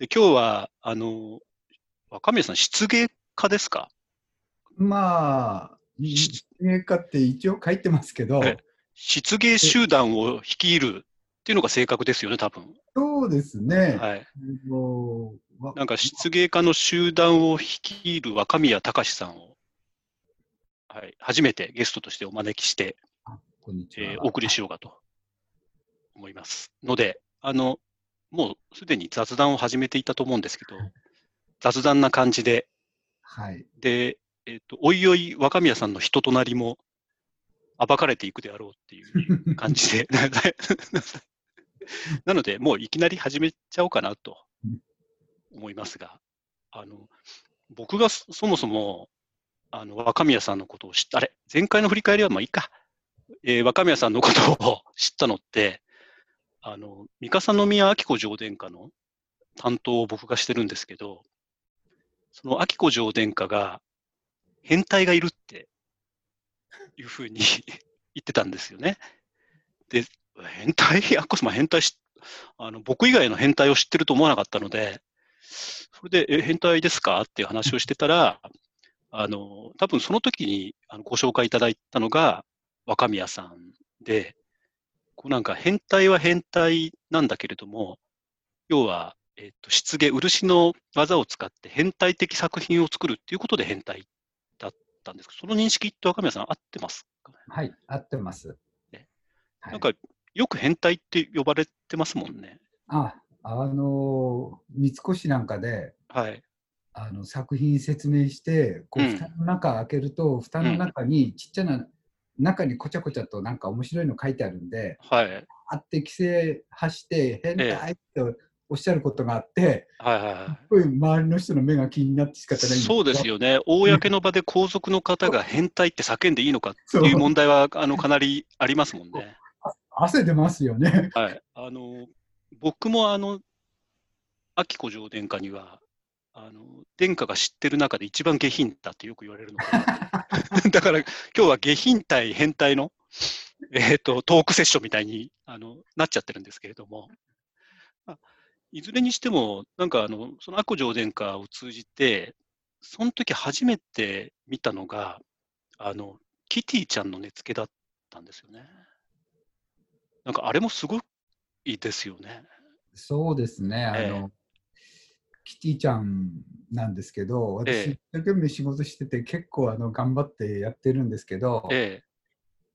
で今日は、あの、若宮さん、漆芸家ですか？まあ、し実芸家って一応書いてますけど、え漆芸集団を率いるっていうのが正確ですよね、多分。そうですね。はい。なんか漆芸家の集団を率いる若宮隆さんを、はい、初めてゲストとしてお招きして、こんにちは。えーお送りしようかと思います。ので、あの、もうすでに雑談を始めていたと思うんですけど、雑談な感じで、はい。で、えっ、と、おいおい若宮さんの人となりも暴かれていくであろうっていう 感じで、なので、もういきなり始めちゃおうかなと思いますが、あの、僕がそそもそも、あの、若宮さんのことを知った、あれ、前回の振り返りはまあいいか。えー若宮さんのことを知ったのって、あの、三笠宮明子上殿下の担当を僕がしてるんですけど、その明子上殿下が、変態がいるっていうふうに 言ってたんですよね。で、変態、アッコ様変態し、あの、僕以外の変態を知ってると思わなかったので、それで、え、変態ですか？っていう話をしてたら、あの、多分その時にあのご紹介いただいたのが若宮さんで、こうなんか変態は変態なんだけれども、要は、えっと、漆芸、漆の技を使って変態的作品を作るっていうことで変態だったんですけど、その認識って若宮さん合ってますかね？はい、合ってます。ねはい、なんか、よく変態って呼ばれてますもんね。あ、あの、三越なんかで、はい。あの作品説明して、こううん蓋の中開けると、蓋の中にちっちゃな、中にこちゃこちゃとなんか面白いの書いてあるんで、はい。あって規制発して変態っておっしゃることがあって、はいはいはすごい周りの人の目が気になって仕方ない。そうですよね。公の場で皇族の方が変態って叫んでいいのかっていう問題は、あの、かなりありますもんね。汗出ますよね。はい。あの、僕もあの、明子上殿下には、あの、殿下が知ってる中で一番下品だってよく言われるので、だから今日は下品対変態の、えっ、と、トークセッションみたいにあのなっちゃってるんですけれども、あいずれにしても、なんかあの、その明子上殿下を通じて、その時初めて見たのが、あの、キティちゃんの根付けだったんですよね。なんかあれもすごいですよね。そうですね。あの、キティちゃんなんですけど、私、ええ一生懸命仕事してて、結構あの頑張ってやってるんですけど、え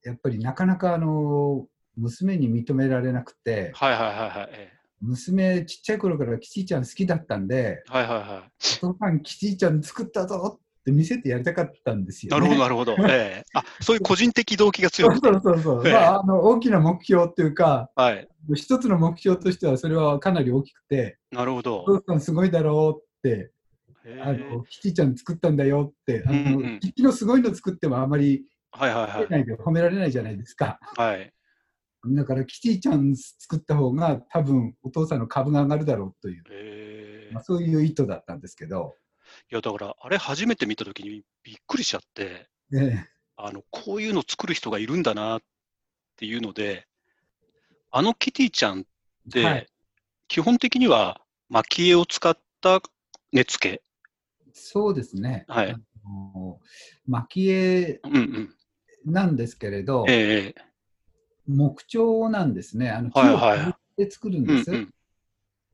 え。やっぱりなかなかあの娘に認められなくて、はいはいはいはい。え娘、ちっちゃい頃からキティちゃん好きだったんで、えはいはいはい。お父さん、キティちゃん作ったぞって見せてやりたかったんですよ、なね。るほどなるほど。ええあ、そういう個人的動機が強くて。そうそうそうええまあ、あの大きな目標っていうか、はい。一つの目標としてはそれはかなり大きくて、なるほど。お父さんすごいだろうって、あのキティちゃん作ったんだよって、あのうんうんキティのすごいの作ってもあまりはいはいはい。褒められないじゃないですか。はい。だからキティちゃん作った方が多分お父さんの株が上がるだろうという、ええまあ、そういう意図だったんですけど、いや、だから、あれ初めて見たときにびっくりしちゃって、ねあの、こういうの作る人がいるんだなっていうので、あのキティちゃんって、はい基本的には蒔絵を使った根付け。そうですね、はい蒔絵うんうん。なんですけれど、ええ木彫なんですね、あの木をはいはい削って作るんです、うんうん。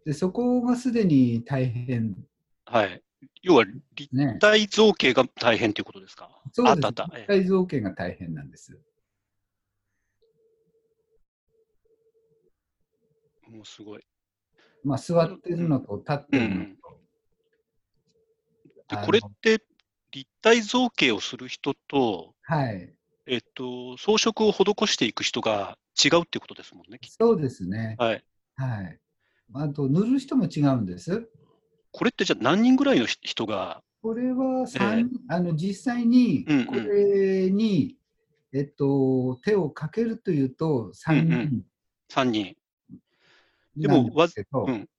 で。そこがすでに大変はい。要は、立ね。体造形が大変ということですか？そうですあったあった。ええ立体造形が大変なんです。もうすごい。まあ、座ってるのと立ってるのと。であのこれって立体造形をする人と、はい。えっと、装飾を施していく人が違うっていうことですもんね。そうですね。とはい。はい。あと、塗る人も違うんです。これってじゃあ何人ぐらいのひ人が、これはえ三、あの実際にうんうん。これに、えっと、手をかけるというと3うんう人3人。でもですけど、うん。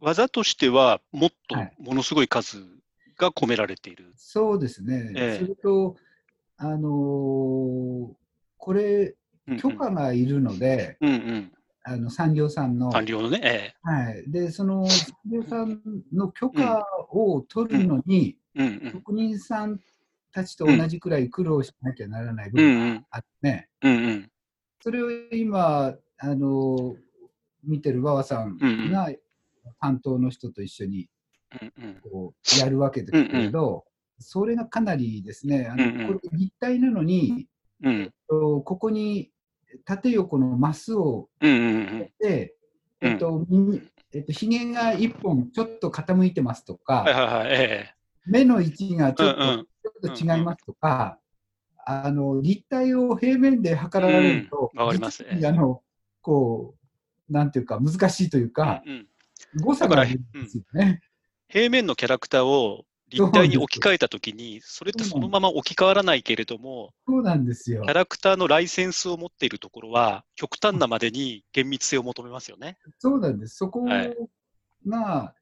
技としてはもっとはい。ものすごい数が込められている。そうですね。ええ。それと、あのーこれ、うんうん。許可がいるので、うんうん。あの産業さんの、官僚のね、えはい、でその産業さんの許可を取るのに。職人さんたちと同じくらい苦労しなきゃならない部分があってね、うんうん。それを今、あの見てる馬場さんが担当の人と一緒に。こうやるわけですけれど、それがかなりですね、あのこれ立体なのに、うん。ここに縦横のマスをうんうんうん。で、うんえっと、耳えっと、ひげが一本ちょっと傾いてますとか、はいはいはい。え目の位置がちょっと,、うんうんちょっと違いますとか、あの立体を平面で測られると、あのこう、なんていうか、難しいというえか、うんうん。誤差があるんですよね。平面のキャラクターを立体に置き換えたときに、それってそのまま置き換わらないけれども、そうなんですよ。キャ。ラクターのライセンスを持っているところは、極端なまでに厳密性を求めますよね。そうなんです。そこはいが、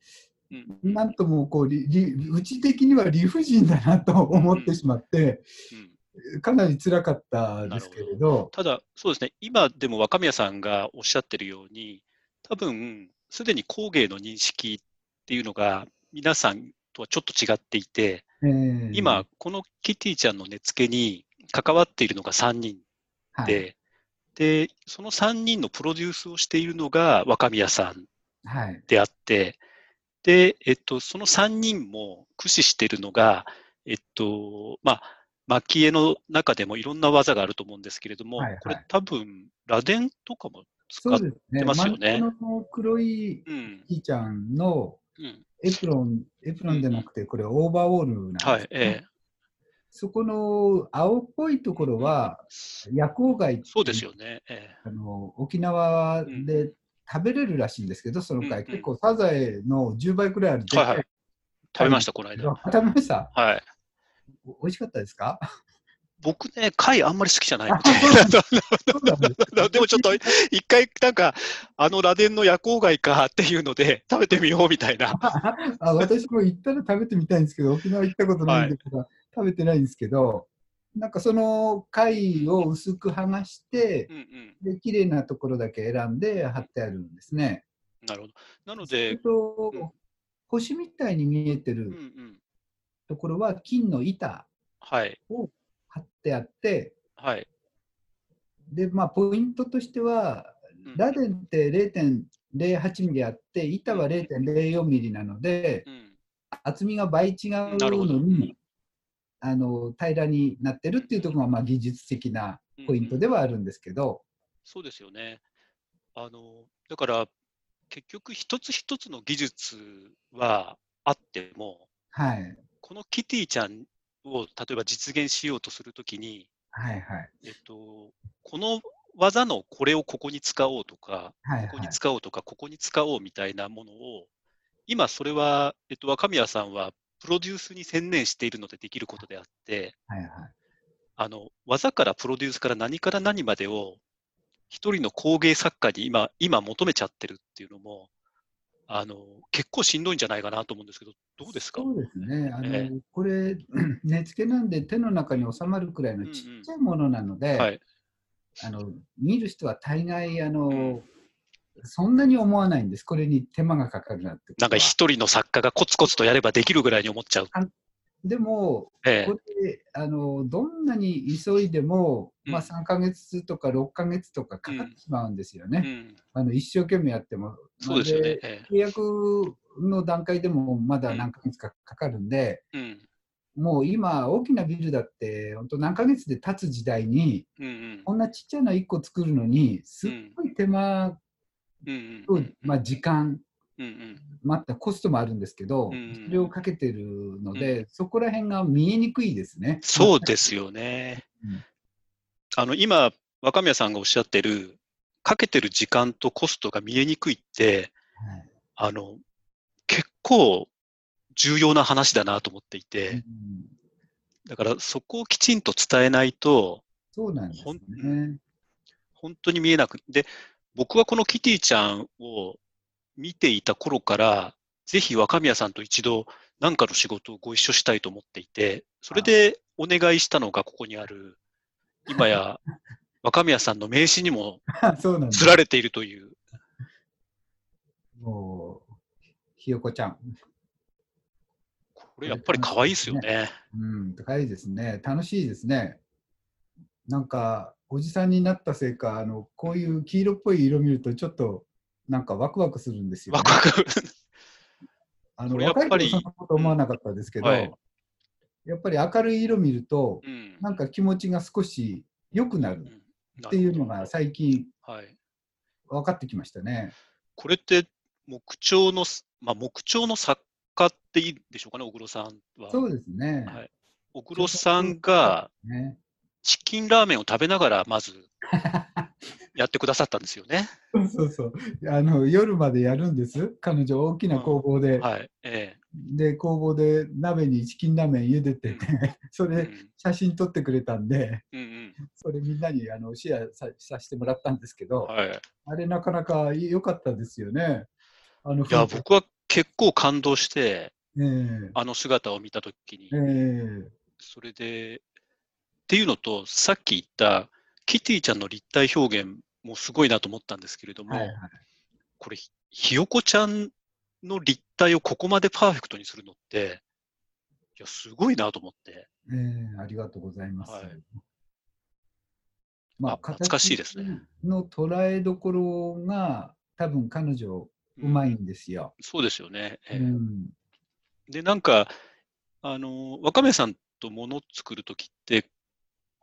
うん。なんともこう理理、うち的には理不尽だなと思ってしまって、うん。かなり辛かったですけれど、ただ、そうですね、今でも若宮さんがおっしゃってるように、多分すでに工芸の認識っていうのが、皆さんとはちょっと違っていて、えー今、このキティちゃんの根付けに関わっているのが3人はい。で、で、その3人のプロデュースをしているのが若宮さんはい。であって、で、えっと、その3人も駆使しているのが、えっと、まあ、蒔絵の中でもいろんな技があると思うんですけれども、はいはい。これ多分、螺鈿とかも使っそうですね。てますよね。真ん中の黒いうん、キーちゃんのうん。エプロン、エプロンじゃなくて、これオーバーオールなんです、ねはい、えそこの青っぽいところは、え夜光貝そうですよね。えあの沖縄で食べれるらしいんですけど、その貝、結構サザエの10倍くらいあるえはいはい。食べました、この間。た。食べました？はい。お美味しかったですか？僕ね、貝あんまり好きじゃないのあそうなん で。もちょっと一回、なんか、あの螺鈿の夜光貝かっていうので、食べてみようみたいな。あ私も行ったら食べてみたいんですけど、沖縄行ったことないんで、食べてないんですけど、なんかその貝を薄く剥がしてう、んうん。で綺麗なところだけ選んで貼ってあるんですね。なるほど。なので、とうん星みたいに見えてるん。ところは金の板はい。を貼ってあって、はい。で、まあ、ポイントとしては、うん螺鈿って0.08ミリあって、板は0.04ミリなので、うん。厚みが倍違うのに、あの平らになってるっていうところが、まあ、技術的なポイントではあるんですけど、そうですよね。あの、だから、結局一つ一つの技術はあっても、はい、このキティちゃんを例えば実現しようとするときに、はい、はい、えっと、この技のこれをここに使おうとか、はい、ここにはい、使おうとか、ここに使おうみたいなものを、今それは、えっと、若宮さんはプロデュースに専念しているのでできることであって、はい、はい。あの、技からプロデュースから何から何までを、一人の工芸作家に今、今求めちゃってるっていうのも、あの、結構しんどいんじゃないかなと思うんですけど、どうですか？そうですね、あのえこれ、根付けなんで手の中に収まるくらいのちっちゃいものなので、はい。あの見る人は大概あの、うん。そんなに思わないんです、これに手間がかかるなってなんか一人の作家がコツコツとやればできるぐらいに思っちゃう。でも、ええ。これあのどんなに急いでも、うん。まあ、3ヶ月とか6ヶ月とかかかってしまうんですよね、うん、あの一生懸命やっても。そうですよね。でえ契約の段階でもまだ何ヶ月かかかるんで、えうん。もう今、大きなビルだって、本当何ヶ月で建つ時代に、うんうん。こんなちっちゃな1個作るのに、すっごい手間うんと、うんまあ、時間、うんうん。またコストもあるんですけど、うんそれをかけてるので、そこら辺が見えにくいですね。そうですよね。うん。あの今、若宮さんがおっしゃってる、かけてる時間とコストが見えにくいって、はい。あの結構重要な話だなと思っていて、うんだからそこをきちんと伝えないと、そうなんですね。本当に見えなくで、僕はこのキティちゃんを見ていた頃から、ぜひ若宮さんと一度何かの仕事をご一緒したいと思っていて、それでお願いしたのがここにある、今や 若宮さんの名刺にも 釣られているという。もう、ひよこちゃん。これやっぱり可愛いですよね。うん、高いですね。楽しいですね。なんか、おじさんになったせいか、あの、こういう黄色っぽい色見ると、ちょっと、なんかワクワクするんですよ、ね。ワクワク。あのこれやっぱり若い頃そんなこと思わなかったですけど、はいやっぱり明るい色見ると、うん。なんか気持ちが少し良くなるっていうのが最近はい。分かってきましたね。これって木彫のす、まあ、木彫の作家っていいでしょうかね、小黒さんは。そうですね。はい小黒さんがねチキンラーメンを食べながら、まず やってくださったんですよね。そうそうあの。夜までやるんです。彼女、大きな工房で。はい。えで、工房で鍋にチキンラーメン茹でてて、それえうん写真撮ってくれたんで、うんうん。それみんなにあのシェアささせてもらったんですけど、はい。あれなかなか良かったですよね。あのいや、僕は結構感動して、ええあの姿を見たときにえ、えそれで、っていうのと、さっき言ったキティちゃんの立体表現もすごいなと思ったんですけれども、はいはいこれ、ひひよこちゃんの立体をここまでパーフェクトにするのって、いや、すごいなと思って。ええありがとうございます。はいまあ懐かしいですね。形の捉えどころが多分彼女うまいんですよ。そうですよね。ええうんで、なんか、あの、若宮さんともの作るときって、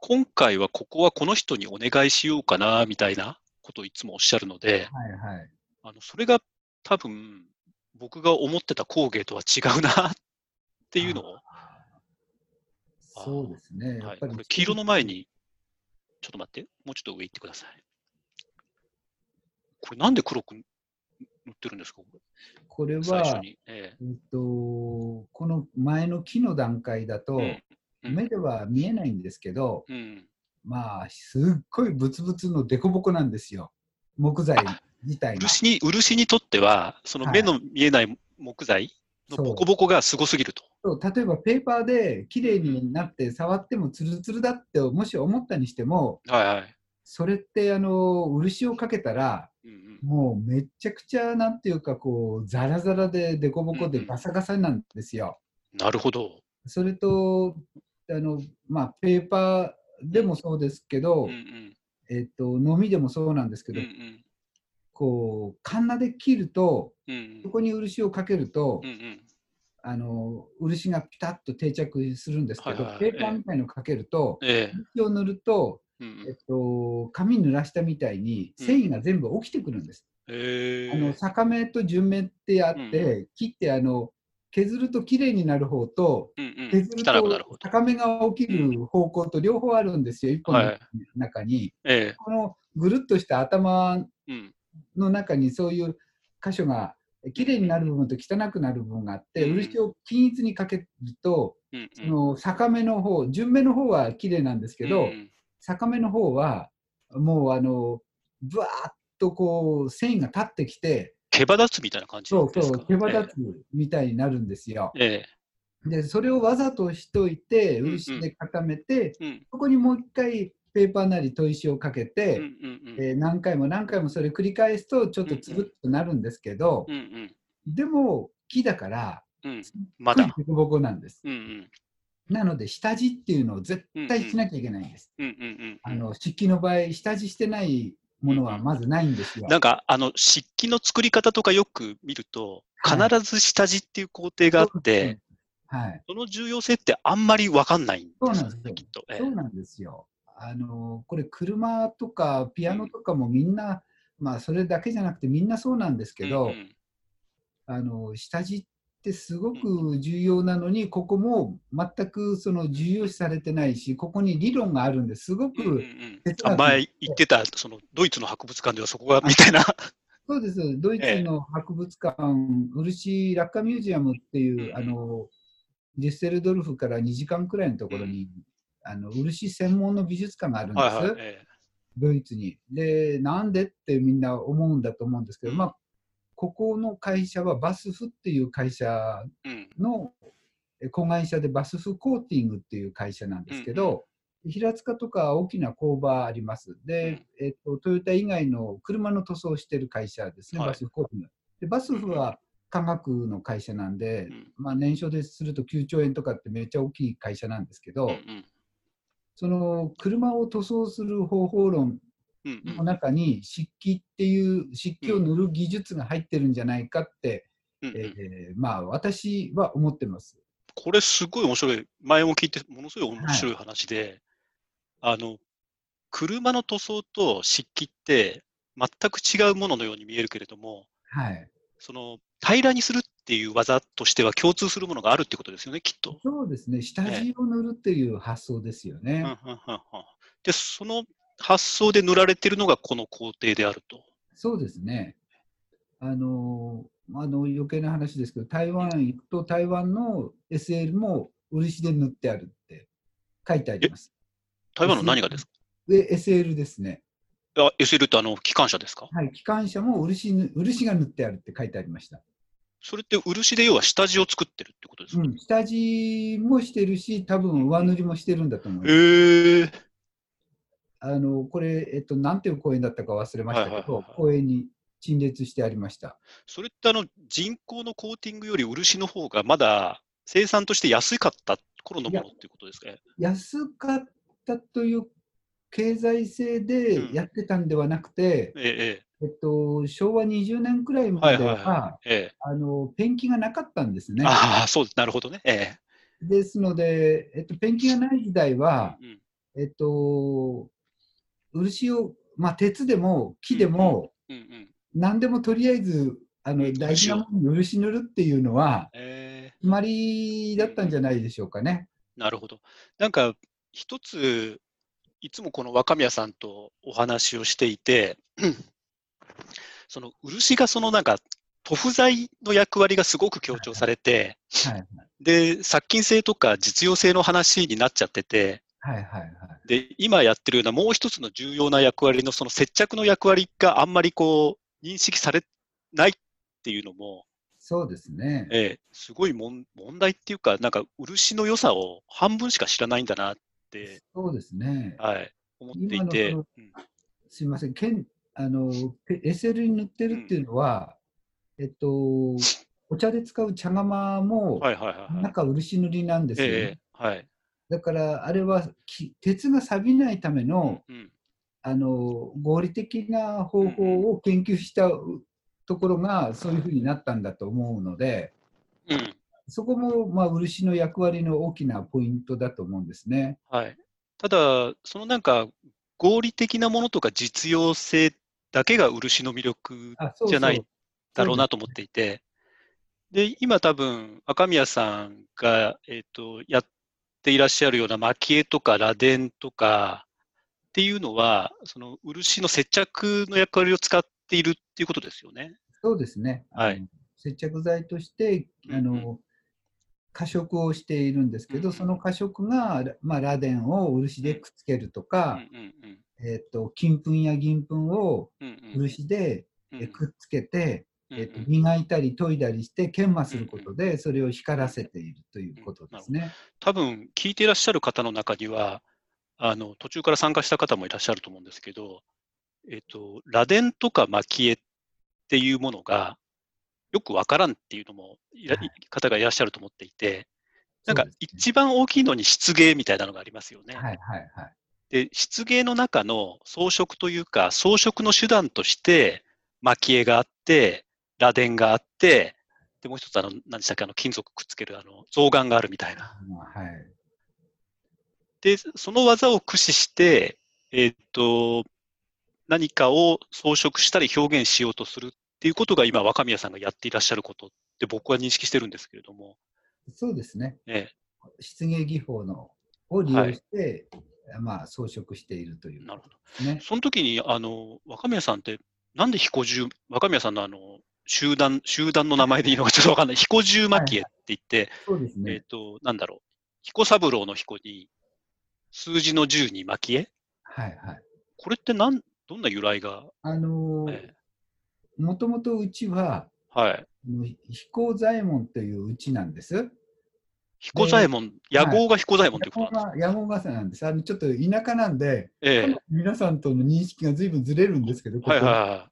今回はここはこの人にお願いしようかな、みたいなことをいつもおっしゃるので、はいはい。あの、それが多分、僕が思ってた工芸とは違うな、っていうのを、そうですね。やはい、これ黄色の前に、ちょっと待って、もうちょっと上行ってください。これなんで黒く塗ってるんですか？これは、最初に。ええっと、この前の木の段階だと、えうん目では見えないんですけど、うん。まあ、すっごいブツブツのデコボコなんですよ。木材自体が。漆に、漆にとっては、その目の見えない木材のボコボコがすごすぎると。そう例えばペーパーで綺麗になって触ってもツルツルだってもし思ったにしてもはいはい。それってあの漆をかけたらうんうんもうめっちゃくちゃなんていうかこうザラザラでデコボコでガサガサなんですよ。なるほど。それとあの、まあ、ペーパーでもそうですけど、うんうんえっと、のみでもそうなんですけうんど、うんこうカンナで切るとうんそこに漆をかけると、うんうん。あの漆がピタッと定着するんですけど、はいはい。ペーパーみたいのかけると、ええ。漆を塗ると、うんえっと、紙濡らしたみたいに繊維が全部起きてくるんです。え。あの逆目と順目ってあって、切ってあの削るときれいになる方と削ると。高めが起きる方向と両方あるんですよ、一本のはい中に。ええ。このぐるっとした頭うん。の中にそういう箇所がきれいになる部分と汚くなる部分があって、うん漆を均一にかけると、うんその逆目の方、順目の方はきれいなんですけど、うん逆目の方はもうあのぶわーっとこう繊維が立ってきて毛羽立つみたいな感じそうですか？そう毛羽立つみたいになるんですよ。ええ。でそれをわざとしといてうんうん。漆で固めて、ええうん。そこにもう一回ペーパーなり砥石をかけて、うんうんうん。えー何回も何回もそれ繰り返すとちょっとつぶっとなるんですけど、うんうん。でも木だからうん。まだ。ボコボコなんです。うんうん。なので下地っていうのを絶対しなきゃいけないんです。うんうんうん。あの漆器の場合下地してないものはまずないんですよ。なんか、あの、漆器の作り方とかよく見ると、はい。必ず下地っていう工程があって、はい、その重要性ってあんまりわかんないんそうなんですよ。ね、きっと。ええ。そうなんですよ。あのこれ車とかピアノとかもみんな、まあそれだけじゃなくてみんなそうなんですけど、うんうん。あの下地ってすごく重要なのに、ここも全くその重要視されてないし、ここに理論があるんです。ごく、うんうん前言ってた、そのドイツの博物館ではそこがみたいな。そうです、ドイツの博物館、漆落下ミュージアムっていう、うんあのデュッセルドルフから2時間くらいのところに、あの漆専門の美術館があるんです、はいはい。え。ドイツに。で、なんでってみんな思うんだと思うんですけど、うん。まあ、ここの会社はバスフっていう会社のえ子会社でバスフコーティングっていう会社なんですけど、平塚とか大きな工場あります。で、えっと、トヨタ以外の車の塗装をしている会社ですね、はい。バスフ工務で、バスフは化学の会社なんで、うんまあ、年商ですると9兆円とかってめっちゃ大きい会社なんですけど、その車を塗装する方法論の中に漆器っていう漆器を塗る技術が入ってるんじゃないかって、うんうんえーまあ私は思ってます。これすごい面白い、前も聞いて、ものすごい面白い話で、あの、車の塗装と漆器って全く違うもののように見えるけれども、はい。その平らにするっていう技としては共通するものがあるってことですよね、きっと。そうですね。下地を塗るっていう発想ですよね。で、その発想で塗られてるのがこの工程であると。そうですね。あのあの余計な話ですけど、台湾行くと台湾の SL も漆で塗ってあるって書いてあります。台湾の何がですか？で、SL ですね。あ ?SL ってあの機関車ですか？はい、機関車も漆ぬ漆が塗ってあるって書いてありました。それって漆で要は下地を作ってるってことですか、うん、下地もしてるし、多分上塗りもしてるんだと思う。へえあのこれ、えっと、なんていう公園だったか忘れましたけど公園に陳列してありました。それってあの人工のコーティングより漆の方がまだ生産として安かった頃のものっていうことですか？ね。安かったという経済性でやってたんではなくて、えええっと、昭和20年くらいええまでは、あのペンキがなかったんですね。ああ、そう。なるほどね。えですので、えっと、ペンキがない時代えは、うんえっと、漆を、まあ、鉄でも木でも、うんうん。何でもとりあえずあのうん大事なものに漆塗るっていうのは、ええ決まりだったんじゃないでしょうかね。なるほど。なんか、一つ、いつもこの若宮さんとお話をしていて、その漆がそのなんか、塗布剤の役割がすごく強調されて、はいで、殺菌性とか実用性の話になっちゃってて、はいはいはい。で、今やってるようなもう一つの重要な役割のその接着の役割があんまりこう、認識されないっていうのも、そうですね。ええ、すごいもん問題っていうか、なんか漆の良さを半分しか知らないんだなって、そうですね。はい、思っていて、うんすみません、けんあのペ SL に塗ってるっていうのは、えっと、お茶で使う茶釜も、はいはいはいはい。中漆塗りなんですよね。ええ、はい。だから、あれはき鉄が錆びないためのうん、あの合理的な方法を研究したところがそういうふうになったんだと思うので、うん、そこも、まあ、漆の役割の大きなポイントだと思うんですね。はい。ただ、そのなんか、合理的なものとか実用性だけが漆の魅力じゃないだろうなと思っていて、で、今多分、赤宮さんが、えっ、と、やっていらっしゃるような蒔絵とか螺鈿とかっていうのは、その漆の接着の役割を使っているっていうことですよね。そうですね。はい。接着剤としてあうん。の加色をしているんですけど、うんその加色が、まあ、螺鈿を漆でくっつけるとうんか、うん。えっと金粉や銀粉をうんうん。うん。漆でくっつけて、うんえっと磨いたり研いだりして研磨することでそれを光らせているということですね。多分聞いていらっしゃる方の中には、あの途中から参加した方もいらっしゃると思うんですけど、えっと、螺鈿とか蒔絵っていうものがよくわからんっていうのもいらはい方がいらっしゃると思っていて、なんか一番大きいのに漆芸みたいなのがありますよね。はいはいはい。で、漆芸の中の装飾というか、装飾の手段として、蒔絵があって、螺鈿があって、で、もう一つ、あの、何でしたっけ、あの、金属くっつける、あの、象眼があるみたいな。まあはいで、その技を駆使して、えーっと、何かを装飾したり表現しようとするっていうことが今、若宮さんがやっていらっしゃることって僕は認識してるんですけれども、そうですね。え漆芸技法のを利用して、まあ装飾しているというなるほど。ね。その時に、あの、若宮さんって、なんで彦十、若宮さんのあの、集団、集団の名前でいいのかちょっとわかんない。彦十蒔絵って言って、そうですえっ、ね。と、なんだろう。彦三郎の彦に、数字の十に蒔絵はいはい。これってなん、どんな由来が、あのーえもともとうちは、はい。あの飛行左衛門といううちなんです。彦左衛門、野号が彦左衛門ということなんです山本笠なんです。あのちょっと田舎なんで、ええ皆さんとの認識がずいぶんずれるんですけど、ここはいは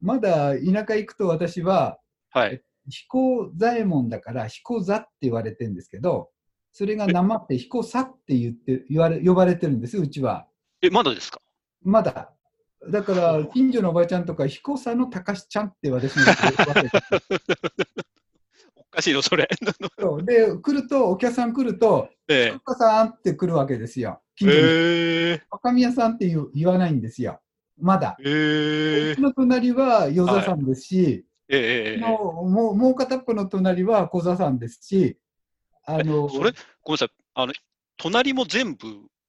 まだ田舎行くと私は、いはい。はい。彦左衛門だから彦座って言われてるんですけど、それがなまって彦座って言って言われ呼ばれてるんですよ、うちは。え、まだですか？まだ。だから、近所のおばちゃんとか、彦座の高しちゃんって私の おかしいの、それ。そうで、来ると、お客さん来ると、え彦さんって来るわけですよ。え近所に。ええ若宮さんって言わないんですよ。まだ。ええうちの隣は与座さんですし、ええええもうもう片っぽの隣は小座さんですし、あのそれ、ごめんなさい。あの、隣も全部、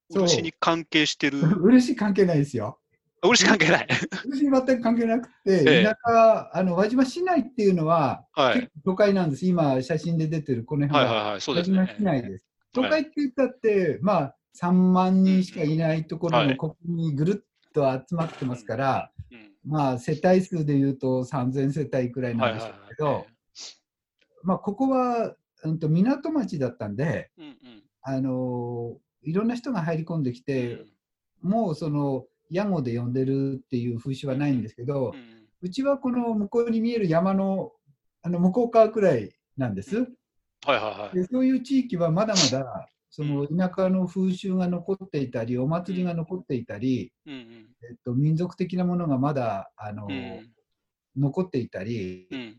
漆に関係してる？漆関係ないですよ。あ漆関係ない。漆全く関係なくて、ええ田舎、あの輪島市内っていうのは、はい都会なんです。今、写真で出てるこの辺は、はいはいはい。そうですね輪島。市内です。都はい会って言ったって、まあ、3万人しかいないところはいのここにぐるっと集まってますから、うんまあ、世帯数でいうと3000世帯くらいなんでしょうけど、まあ、ここは、うん、と港町だったんで、うんうん。あのいろんな人が入り込んできうて、ん。もうその屋号で呼んでるっていう風習はないんですけど、ううん。ちはこの向こうに見える山のあの向こう側くらいなんです。はいはいはい。でそういう地域はまだまだその田舎の風習が残っていたり、お祭りが残っていたり、うんうんえっと、民族的なものがまだあの、うん残っていたり、うん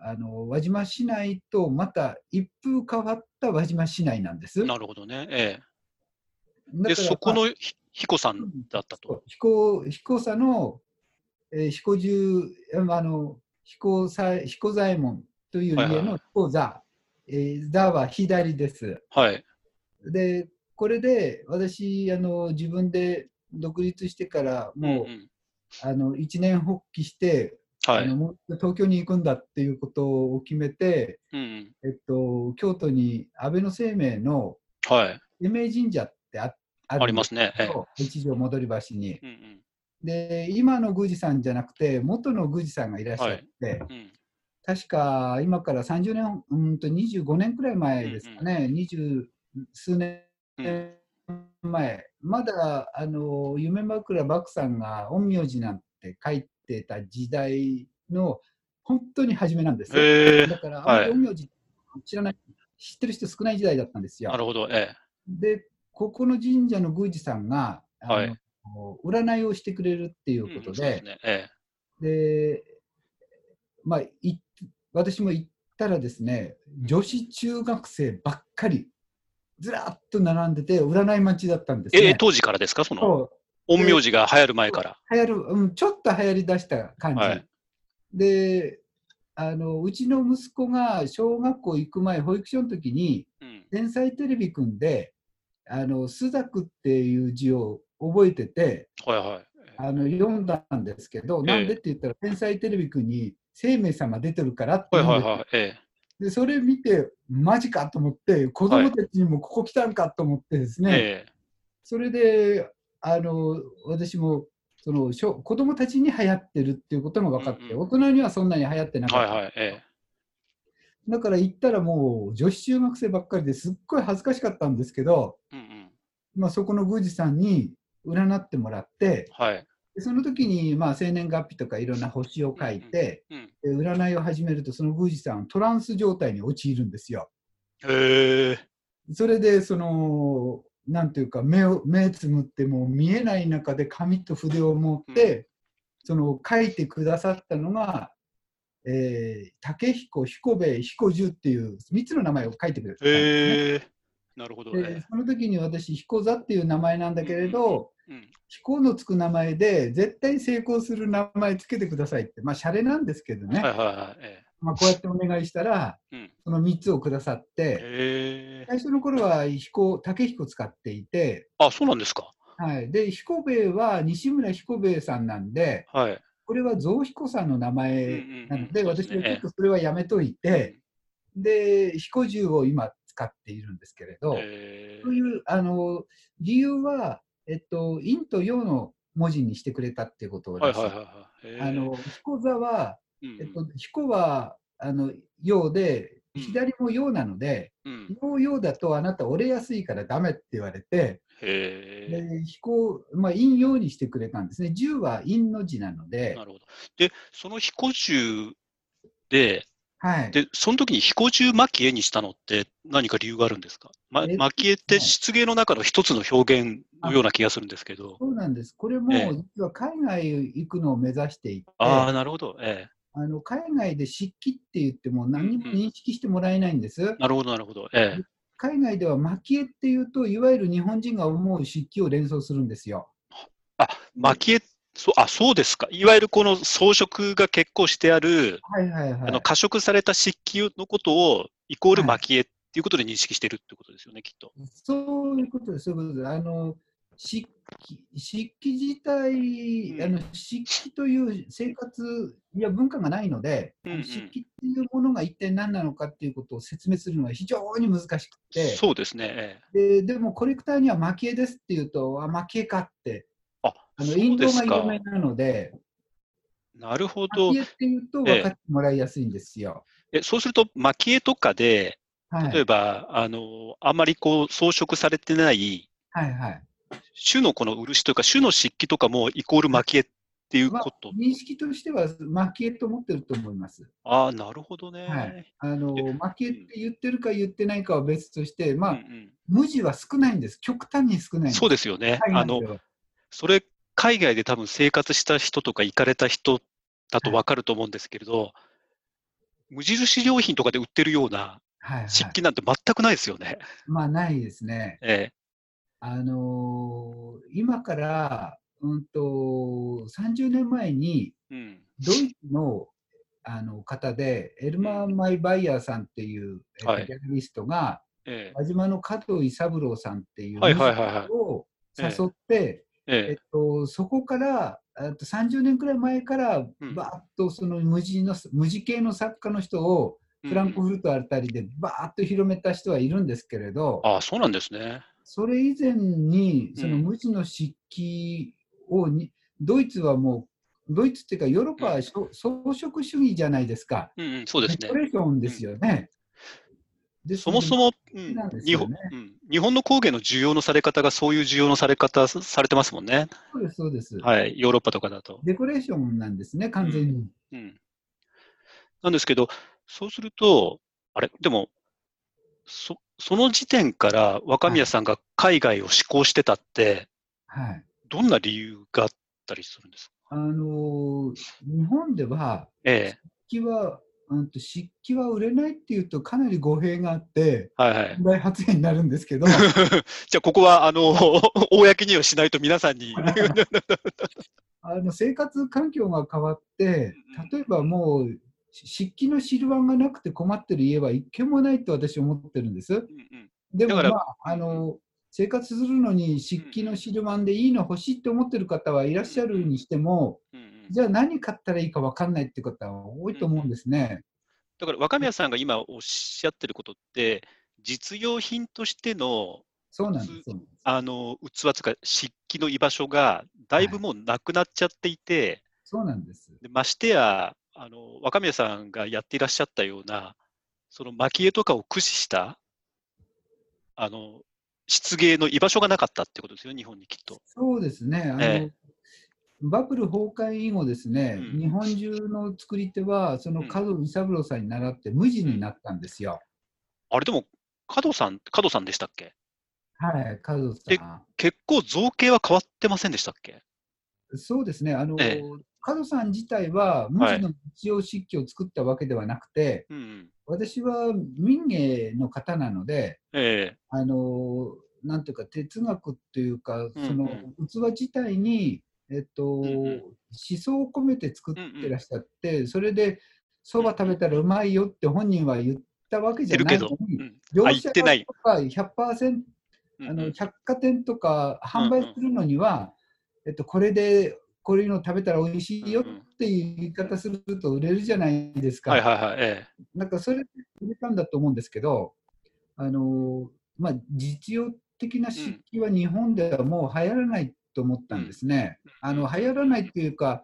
あの輪島市内とまた一風変わった輪島市内なんです。なるほどね。ええ。で、そこまあのひ彦さんだったと。彦彦佐の、えー、彦十あの彦左彦左衛門というはいはいはい家の彦座、えー座は左です。はい。で、これで私あの、自分で独立してからもう、んんあの一年発起して、はい。あのもう東京に行くんだっていうことを決めて、うんうんえっと、京都に安倍の生命のはい。英明神社ってあありますね。一条戻り橋に。うんうんで、今の宮司さんじゃなくて、元の宮司さんがいらっしゃって、うん確か今から30年、うんと25年くらい前ですかね、二十数年うん前、まだあの夢枕漠さんが陰陽師なんて書いてた時代の本当に初めなんですよ。へえだから、はい陰陽師知らない、知ってる人少ない時代だったんですよな。るほど。ええ。で、ここの神社の宮司さんが、あのはい占いをしてくれるっていうことでうんです、ね。えで、まあ、い私も行ったらですね、女子中学生ばっかり、ずらっと並んでて、占い待ちだったんですえ。ね。ええ、当時からですか？その、陰陽師が流行る前から。流行る、うん、ちょっと流行りだした感じ。はいであの、うちの息子が小学校行く前、保育所の時に、うん。天才テレビくんで、あの、スザクっていう字を覚えてて、はいはい。あの読んだんですけど、ええなんでって言ったら、天才テレビくんに生命様出てるからってでそれ見て、マジかと思って、子供たちにもここ来たんかと思ってですね、ええ。それであの私もその小子供たちに流行ってるっていうことも分かって、うんうん大人にはそんなに流行ってなかった。はいはい。えだから行ったらもう女子中学生ばっかりですっごい恥ずかしかったんですけど、え。うんうん。まあ、そこの宮司さんに占ってもらって、はい。でその時にまあ生年月日とかいろんな星を書いて、うん。で占いを始めると、その宮司さんはトランス状態に陥るんですよ。へえ。それで、その、なんていうか、目を、目つむってもう見えない中で紙と筆を持って、その書いてくださったのが、えー、竹彦、彦兵衛、彦十っていう3つの名前を書いてくれたんです。なるほどでね。その時に私、彦座っていう名前なんだけれど、うん。彦のつく名前で絶対成功する名前つけてくださいって、まあ、シャレなんですけどね、はいはいはい。えまあ、こうやってお願いしたら、え。うん。その3つをくださって、へえ。最初の頃は彦、竹彦使っていて、あ、そうなんですか。はい、で彦兵衛は西村彦兵衛さんなんで、はい。これは蔵彦さんの名前なので、うんうんうんそうですね私はちょっとそれはやめといて、で彦十を今使っているんですけれど、へえそういうあの理由は、えっと、陰と陽の文字にしてくれたっていうことです。はいはいはいあの彦座は、うんえっと、彦はあの陽で、左も陽なので、うん。陽陽だとあなた折れやすいからダメって言われて。で飛行、まあ、陰陽にしてくれたんですね。銃は陰の字なのでな、るほど。で、その彦十で、はい。で、その時に彦十蒔絵にしたのって何か理由があるんですか、ま、え蒔絵って漆芸の中の一つの表現のような気がするんですけど。そうなんです。これもええ実は海外行くのを目指していて、ああ、なるほど。ええ。あの海外で漆器って言っても何にも認識してもらえないんです。なるほど、なるほど。ええ。海外では蒔絵っていうと、いわゆる日本人が思う漆器を連想するんですよ。あ、蒔絵、そう、あ、そうですか。いわゆるこの装飾が結構してある、はいはいはい。あの、加色された漆器のことを、イコールはい蒔絵っていうことで認識してるってことですよね、きっと。そういうことです、そういうことです。あの漆器漆器自体、うんあの漆器という生活や文化がないので、うんうん漆器っていうものが一体何なのかっていうことを説明するのは非常に難しくて、そうですね。ええ。ででもコレクターには蒔絵ですっていうと、あ、蒔絵かって、あ、あのインドが有。名なので、なるほど蒔絵。っていうと分かってもらいやすいんですよ。え、そうすると、蒔絵とかで、はい、例えば、あの、あまりこう装飾されてない、はいはい種のこの漆というか、種の漆器とかもイコール蒔絵っていうまあこと。認識としては蒔絵と思ってると思います。ああ、なるほどね。はいあのえ負けって言ってるか言ってないかは別として、まあ、うんうん無地は少ないんです。極端に少ないんです。そうですよね。あのそれ、海外で多分生活した人とか行かれた人だとわかると思うんですけれど、無印良品とかで売ってるようなはいはい漆器なんて全くないですよね。まあ、ないですね。えあのー今から、うんと、30年前に。ドイツのあの方で、エルマー・マイ・バイヤーさんっていう、えっとはいギャラリストが、ええ。輪島の加藤伊三郎さんっていうはいはいはいはいを誘って、えっええ。と、そこから、あと30年くらい前から、うんばーっとその無地の無地系の作家の人をフランクフルトあたりでばーっと広めた人はいるんですけれど、ああ、そうなんですね。それ以前にそのうん無地の漆器をに、ドイツはもう、ドイツっていうかヨーロッパは装飾主義じゃないですか。うんうん、そうですねデコ。レーションですよね。でそもそも、うんなんです日本日本の工芸の需要のされ方がそういう需要のされ方さされてますもんね。そうです、そうです。はい。ヨーロッパとかだと。デコレーションなんですね、完全に。うん。なんですけど、そうすると、あれ、でも、そその時点から若宮さんが海外を志向してたって、はい。どんな理由があったりするんですか？あのー日本では、ええ。は、うんと漆器は売れないっていうとかなり語弊があって、はいはい。問題発言になるんですけど、じゃあ、ここは、あの、公にはしないと皆さんに。あの生活環境が変わって、例えばもう漆器の汁碗がなくて困ってる家は一軒もないって私思ってるんです。うんうんでも、まあ、あの生活するのに漆器の汁碗でいいの欲しいって思ってる方はいらっしゃるにしても、うんうんじゃあ何買ったらいいか分かんないって方は多いと思うんですね。だから若宮さんが今おっしゃってることって、実用品としてのそうなんです。あの器とか漆器の居場所がだいぶもうなくなっちゃっていて、そうなんです。でましてやあの若宮さんがやっていらっしゃったようなその蒔絵とかを駆使したあの漆芸の居場所がなかったってことですよ日本にきっと。そうですね。あのえバブル崩壊以後ですね、うん日本中の作り手は、その加藤伊三郎さんに習って無地になったんですよ。あれでも加藤さん加藤さんでしたっけ？はい、加藤でさ結構造形は変わってませんでしたっけ？ん。そうですね。あの、ええ加藤さん自体は無地の日用漆器を作ったわけではなくて、うんうん。私は民芸の方なので、えあのなんていうか哲学っていうか、うんその器自体に、えっとんうん。思想を込めて作ってらっしゃって、それでそば食べたらうまいよって本人は言ったわけえじゃないのに、うん、業あ言ってない。とか100%あの百貨店とか販売するのには、えっと、これでこういうの食べたら美味しいよっていう言い方すると売れるじゃないですか。はいはいはい。えなんかそれで売れたんだと思うんですけど、あのまあ、実用的な漆器は日本ではもう流行らないと思ったんですね。あの流行らないっていうか、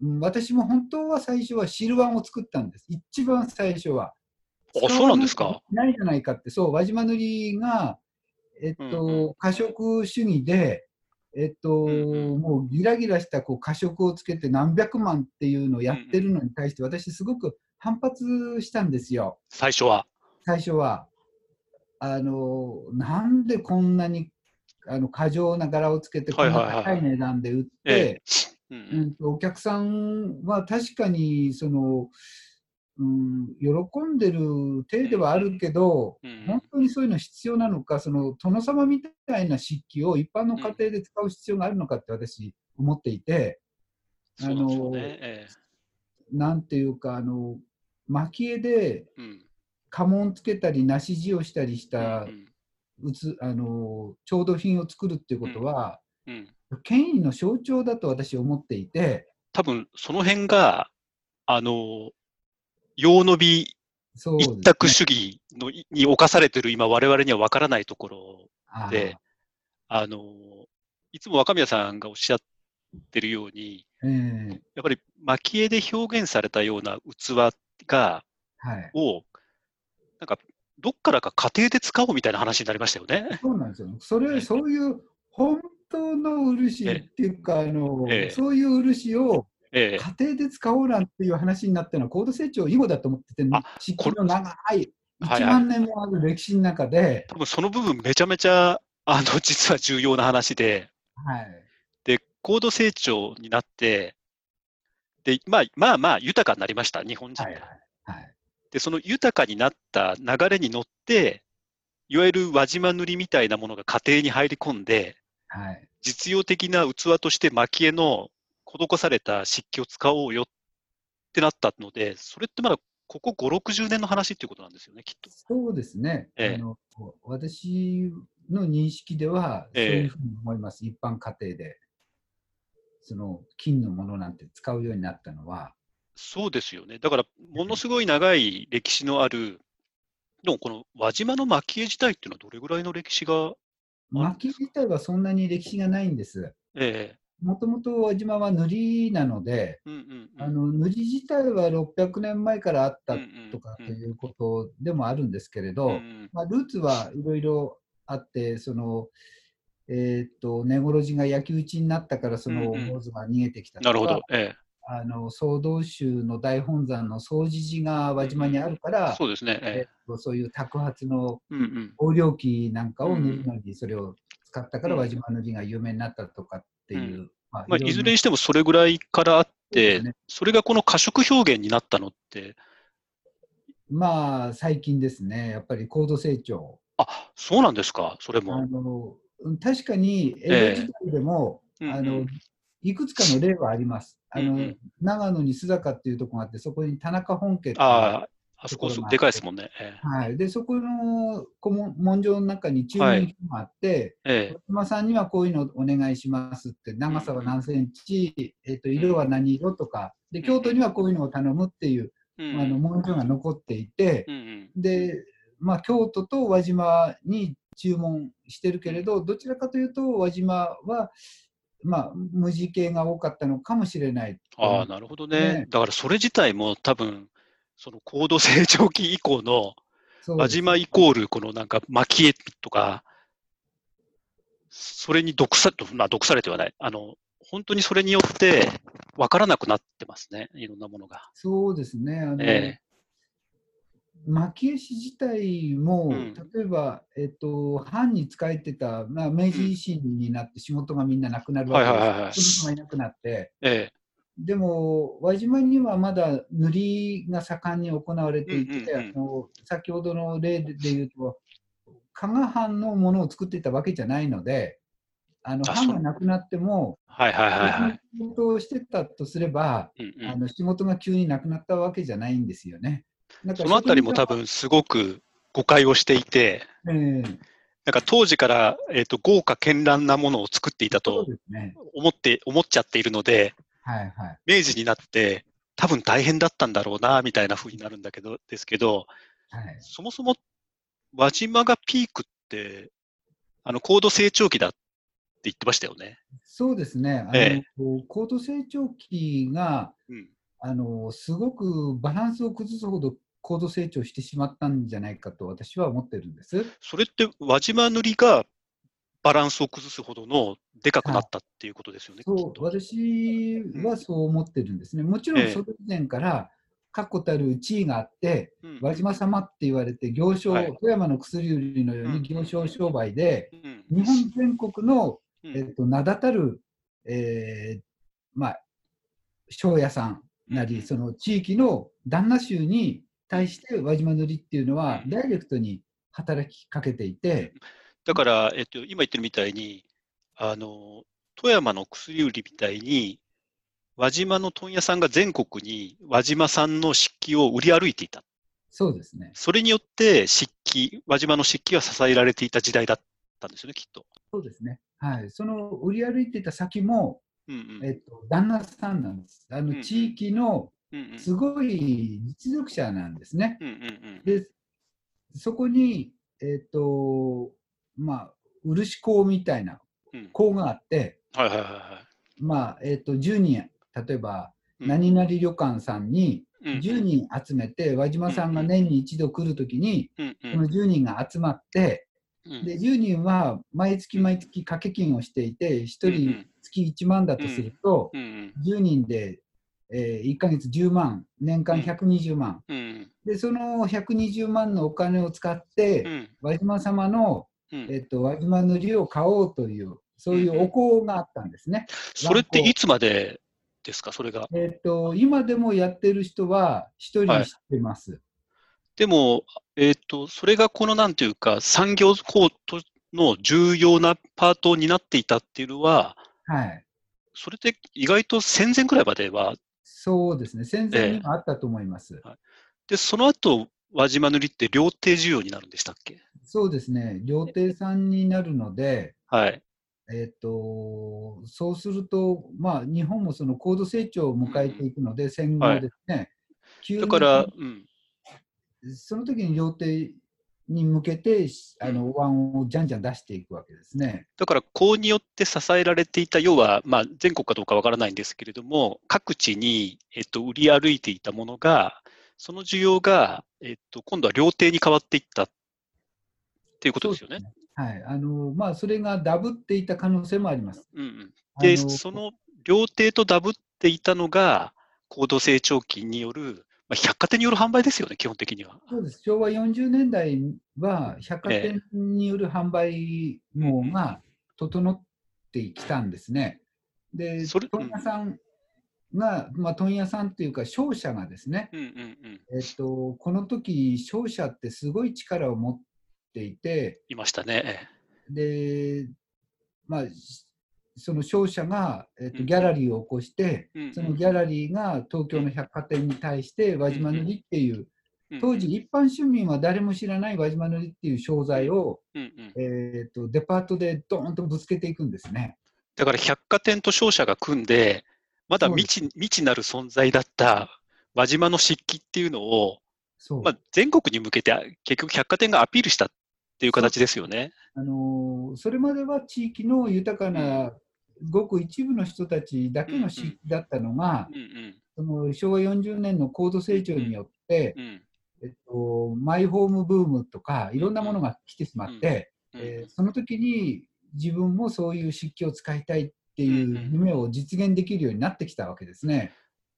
うん私も本当は最初は汁碗を作ったんです。一番最初は。あ、そうなんですか？ないじゃないかって、そう、輪島塗が、えっと、過食主義で、えっと、もうギラギラしたこう過食をつけて何百万っていうのをやってるのに対して、私すごく反発したんですよ、最初は。最初は。あの、なんでこんなにあの過剰な柄をつけて、こ高い値段で売って、お客さんは確かにその、うん、喜んでる体ではあるけど、うん本当にそういうの必要なのか、その殿様みたいな漆器を一般の家庭で使う必要があるのかって私、思っていて、そうなんでしょうね。えなんていうか、あの蒔絵で家紋つけたり、梨地をしたりしうんたうつあの調度品を作るっていうことは、うん。権威の象徴だと私、思っていて、多分その辺が、あの、用の美一択主義のいに侵されてる今我々には分からないところであの、いつも若宮さんがおっしゃってるように、ええ。やっぱり蒔絵で表現されたような器が、はい、を、なんか、どっからか家庭で使おうみたいな話になりましたよね。そうなんですよ。それ、そういう本当の漆っていうか、あのええ。そういう漆をええ。家庭で使おうなんていう話になったのは高度成長以後だと思ってて、あ漆器の長いはいはい1万年もある歴史の中で、多分その部分めちゃめちゃ、あの、実は重要な話で、はい、で、高度成長になって、で、まあまあまあ豊かになりました、日本人が。はい、はい、で、その豊かになった流れに乗って、いわゆる輪島塗りみたいなものが家庭に入り込んで、はい、実用的な器として蒔絵の施された漆器を使おうよってなったので、それってまだここ5、60年の話っていうことなんですよね、きっと。そうですね、ええ。あの私の認識では、そうええいうふうに思います、一般家庭で。その金のものなんて使うようになったのは、そうですよね。だから、ものすごい長い歴史のある、でもこの輪島の蒔絵自体っていうのはどれぐらいの歴史が、薪自体はそんなに歴史がないんです。えもともと輪島は塗りなので、えうんうんうんあの塗り自体は600年前からあったとかということでもあるんですけれど、うんうんまあ、ルーツはいろいろあって、その、えーっと、根殺しが焼き討ちになったから、そのうんうんモズが逃げてきたとか、なるほど。えあの総道宗の大本山の総持寺が輪島にあるかえら、そうですね。えーえっとそういう托発のえうんうん。横領機なんかを塗るのに、それを使ったから輪島塗りが有名になったとかっていう。うまあまあ、いずれにしてもそれぐらいからあって、ね。それがこの過色表現になったのって、まあ、最近ですね、やっぱり高度成長。あそうなんですか、それあも。のうん確かに江戸時代でも、うんうん。あのいくつかの例はあります。あのうんうん。長野に須坂っていうところがあって、そこに田中本家ああ、あそこでかいですもんね。えはい、でそこの古文文書の中に注文書があって、ええ小島さんにはこういうのお願いしますって、長さは何センチ、えっと色は何色？とか。で、京都にはこういうのを頼むっていう、えうん。あの文書が残っていて、うんうん。で、まあ、京都と輪島に注文してるけれど、どちらかというと輪島は、まあ、無地系が多かったのかもしれない。ああ、なるほどね。ねだからそれ自体も多分、その高度成長期以降の輪島イコールこのなんか蒔絵とか、それに毒さ、まあ毒されてはない。あの、本当にそれによって分からなくなってますね。いろんなものが。そうですね。あのえ蒔絵師自体も、うん。例えば、えっと、藩に仕えてた、まあ、明治維新になって仕事がみんななくなるわけです。はいはいはいがいなくなって、ええ。でも、輪島にはまだ塗りが盛んに行われていて、うんうんうん。あの先ほどの例で言うと、加賀藩のものを作っていたわけじゃないので、あのあ藩がなくなっても、はいはいはいはい。仕事をしてたとすれば、うんうん。あの仕事が急になくなったわけじゃないんですよね。そのあたりも多分すごく誤解をしていて、なんか当時から、えー、と豪華絢爛なものを作っていたと。思って、思っちゃっているので、はいはい。明治になって多分大変だったんだろうな、みたいな風になるんだけど、ですけど、はい、そもそも輪島がピークって、あの高度成長期だって言ってましたよね。そうですね。あの、え高度成長期がうん。あのすごくバランスを崩すほど高度成長してしまったんじゃないかと私は思ってるんです。それって輪島塗がバランスを崩すほどのでかくなったっていうことですよね。そう私はそう思ってるんですね。もちろんそれ以前から確固たる地位があって、うん。輪島様って言われて行商、はい。富山の薬売りのよううん。に行商商売で、うん。日本全国の、うん。えっと、名だたる、えーまあ、商屋さんなり、うん。その地域の旦那衆に対して輪島塗っていうのは、うんダイレクトに働きかけていて、だから、えっと、今言ってるみたいに、あの、富山の薬売りみたいに、輪島の問屋さんが全国に輪島産の漆器を売り歩いていた。そうですね。それによって漆器、輪島の漆器は支えられていた時代だったんですよね、きっと。そうですね。はい。その売り歩いていた先も、うんえっと、旦那さんなんです。あうんの、地域のうん。うんすごい実力者なんですね。で、そこに、えっと、まあ、漆工みたいなうん。工があって、まあ、えっと、10人、例えば、い。何々旅館さんにうんうん。10人集めて、輪島さんが年に一度来るときに、うんうん。その10人が集まって、うん。で、10人は毎月毎月掛け金をしていて、1うん人月1万だとすると、うんうん。10人で、えー1ヶ月10万、年間120万。うんで、その120万のお金を使って、うん輪島様の、うんえっと、輪島塗を買おうという、そういうお香があったんですね。それっていつまでですか、それが。えっと、今でもやってる人は一人知ってます。でも、えっ、と、それがこのなんていうか、産業構との重要なパートになっていたっていうのは、はい。それって意外と戦前くらいまでは、そうですね。戦前にもあったと思います。で、その後、輪島塗って料亭需要になるんでしたっけ？そうですね。料亭さんになるので、はい。えっと、そうすると、まあ、日本もその高度成長を迎えていくので、戦後ですね。急にだから、うん。その時に料亭に向けて、あの、お椀をじゃんじゃん出していくわけですね。だから、公によって支えられていた、要は、まあ、全国かどうかわからないんですけれども、各地に、えっと、売り歩いていたものが、その需要が、えっと、今度は料亭に変わっていったっていうことですよね。そうはい。あの、まあ、それがダブっていた可能性もあります。うんうん、で、その料亭とダブっていたのが、高度成長期による、まあ、百貨店による販売ですよね、基本的には。そうです。昭和40年代は百貨店による販売網が整ってきたんですね。で、それ問屋さんが、まあ、問屋さんっていうか商社がですね、うんうんうん。えっと、この時商社ってすごい力を持っていて、いましたね。で、まあ、その商社が、えっと、うん。ギャラリーを起こして、うんうん。そのギャラリーが東京の百貨店に対して輪島塗っていう、ええ当時、一般市民は誰も知らない輪島塗っていう商材を、えー、とデパートでドーンとぶつけていくんですね。だから百貨店と商社が組んで、まだ未知未知なる存在だった輪島の漆器っていうのを、そう。まあ、全国に向けて結局百貨店がアピールしたっていう形ですよね。あのーそれまでは地域の豊かな、ごく一部の人たちだけの漆器だったのが、その昭和40年の高度成長によって、うん。えっと、マイホームブームとかいろんなものが来てしまって、うんえーその時に自分もそういう漆器を使いたいっていう夢を実現できるようになってきたわけですね。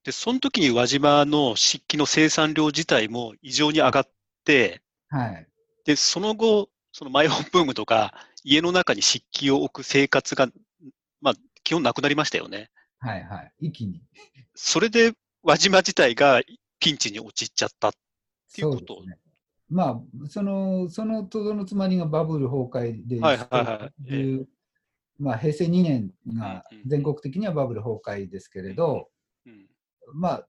で、その時に輪島の漆器の生産量自体も異常に上がって、はい。で、その後、そのマイホームブームとか、家の中に漆器を置く生活が、まあ、基本なくなりましたよね。はいはい。一気に。それで輪島自体がピンチに陥っちゃった。ていうことそうですね。まあ、その、そのとどのつまりがバブル崩壊で、はいはいはい10まあ、平成2年がうんうん全国的にはバブル崩壊ですけれど、うんまあ、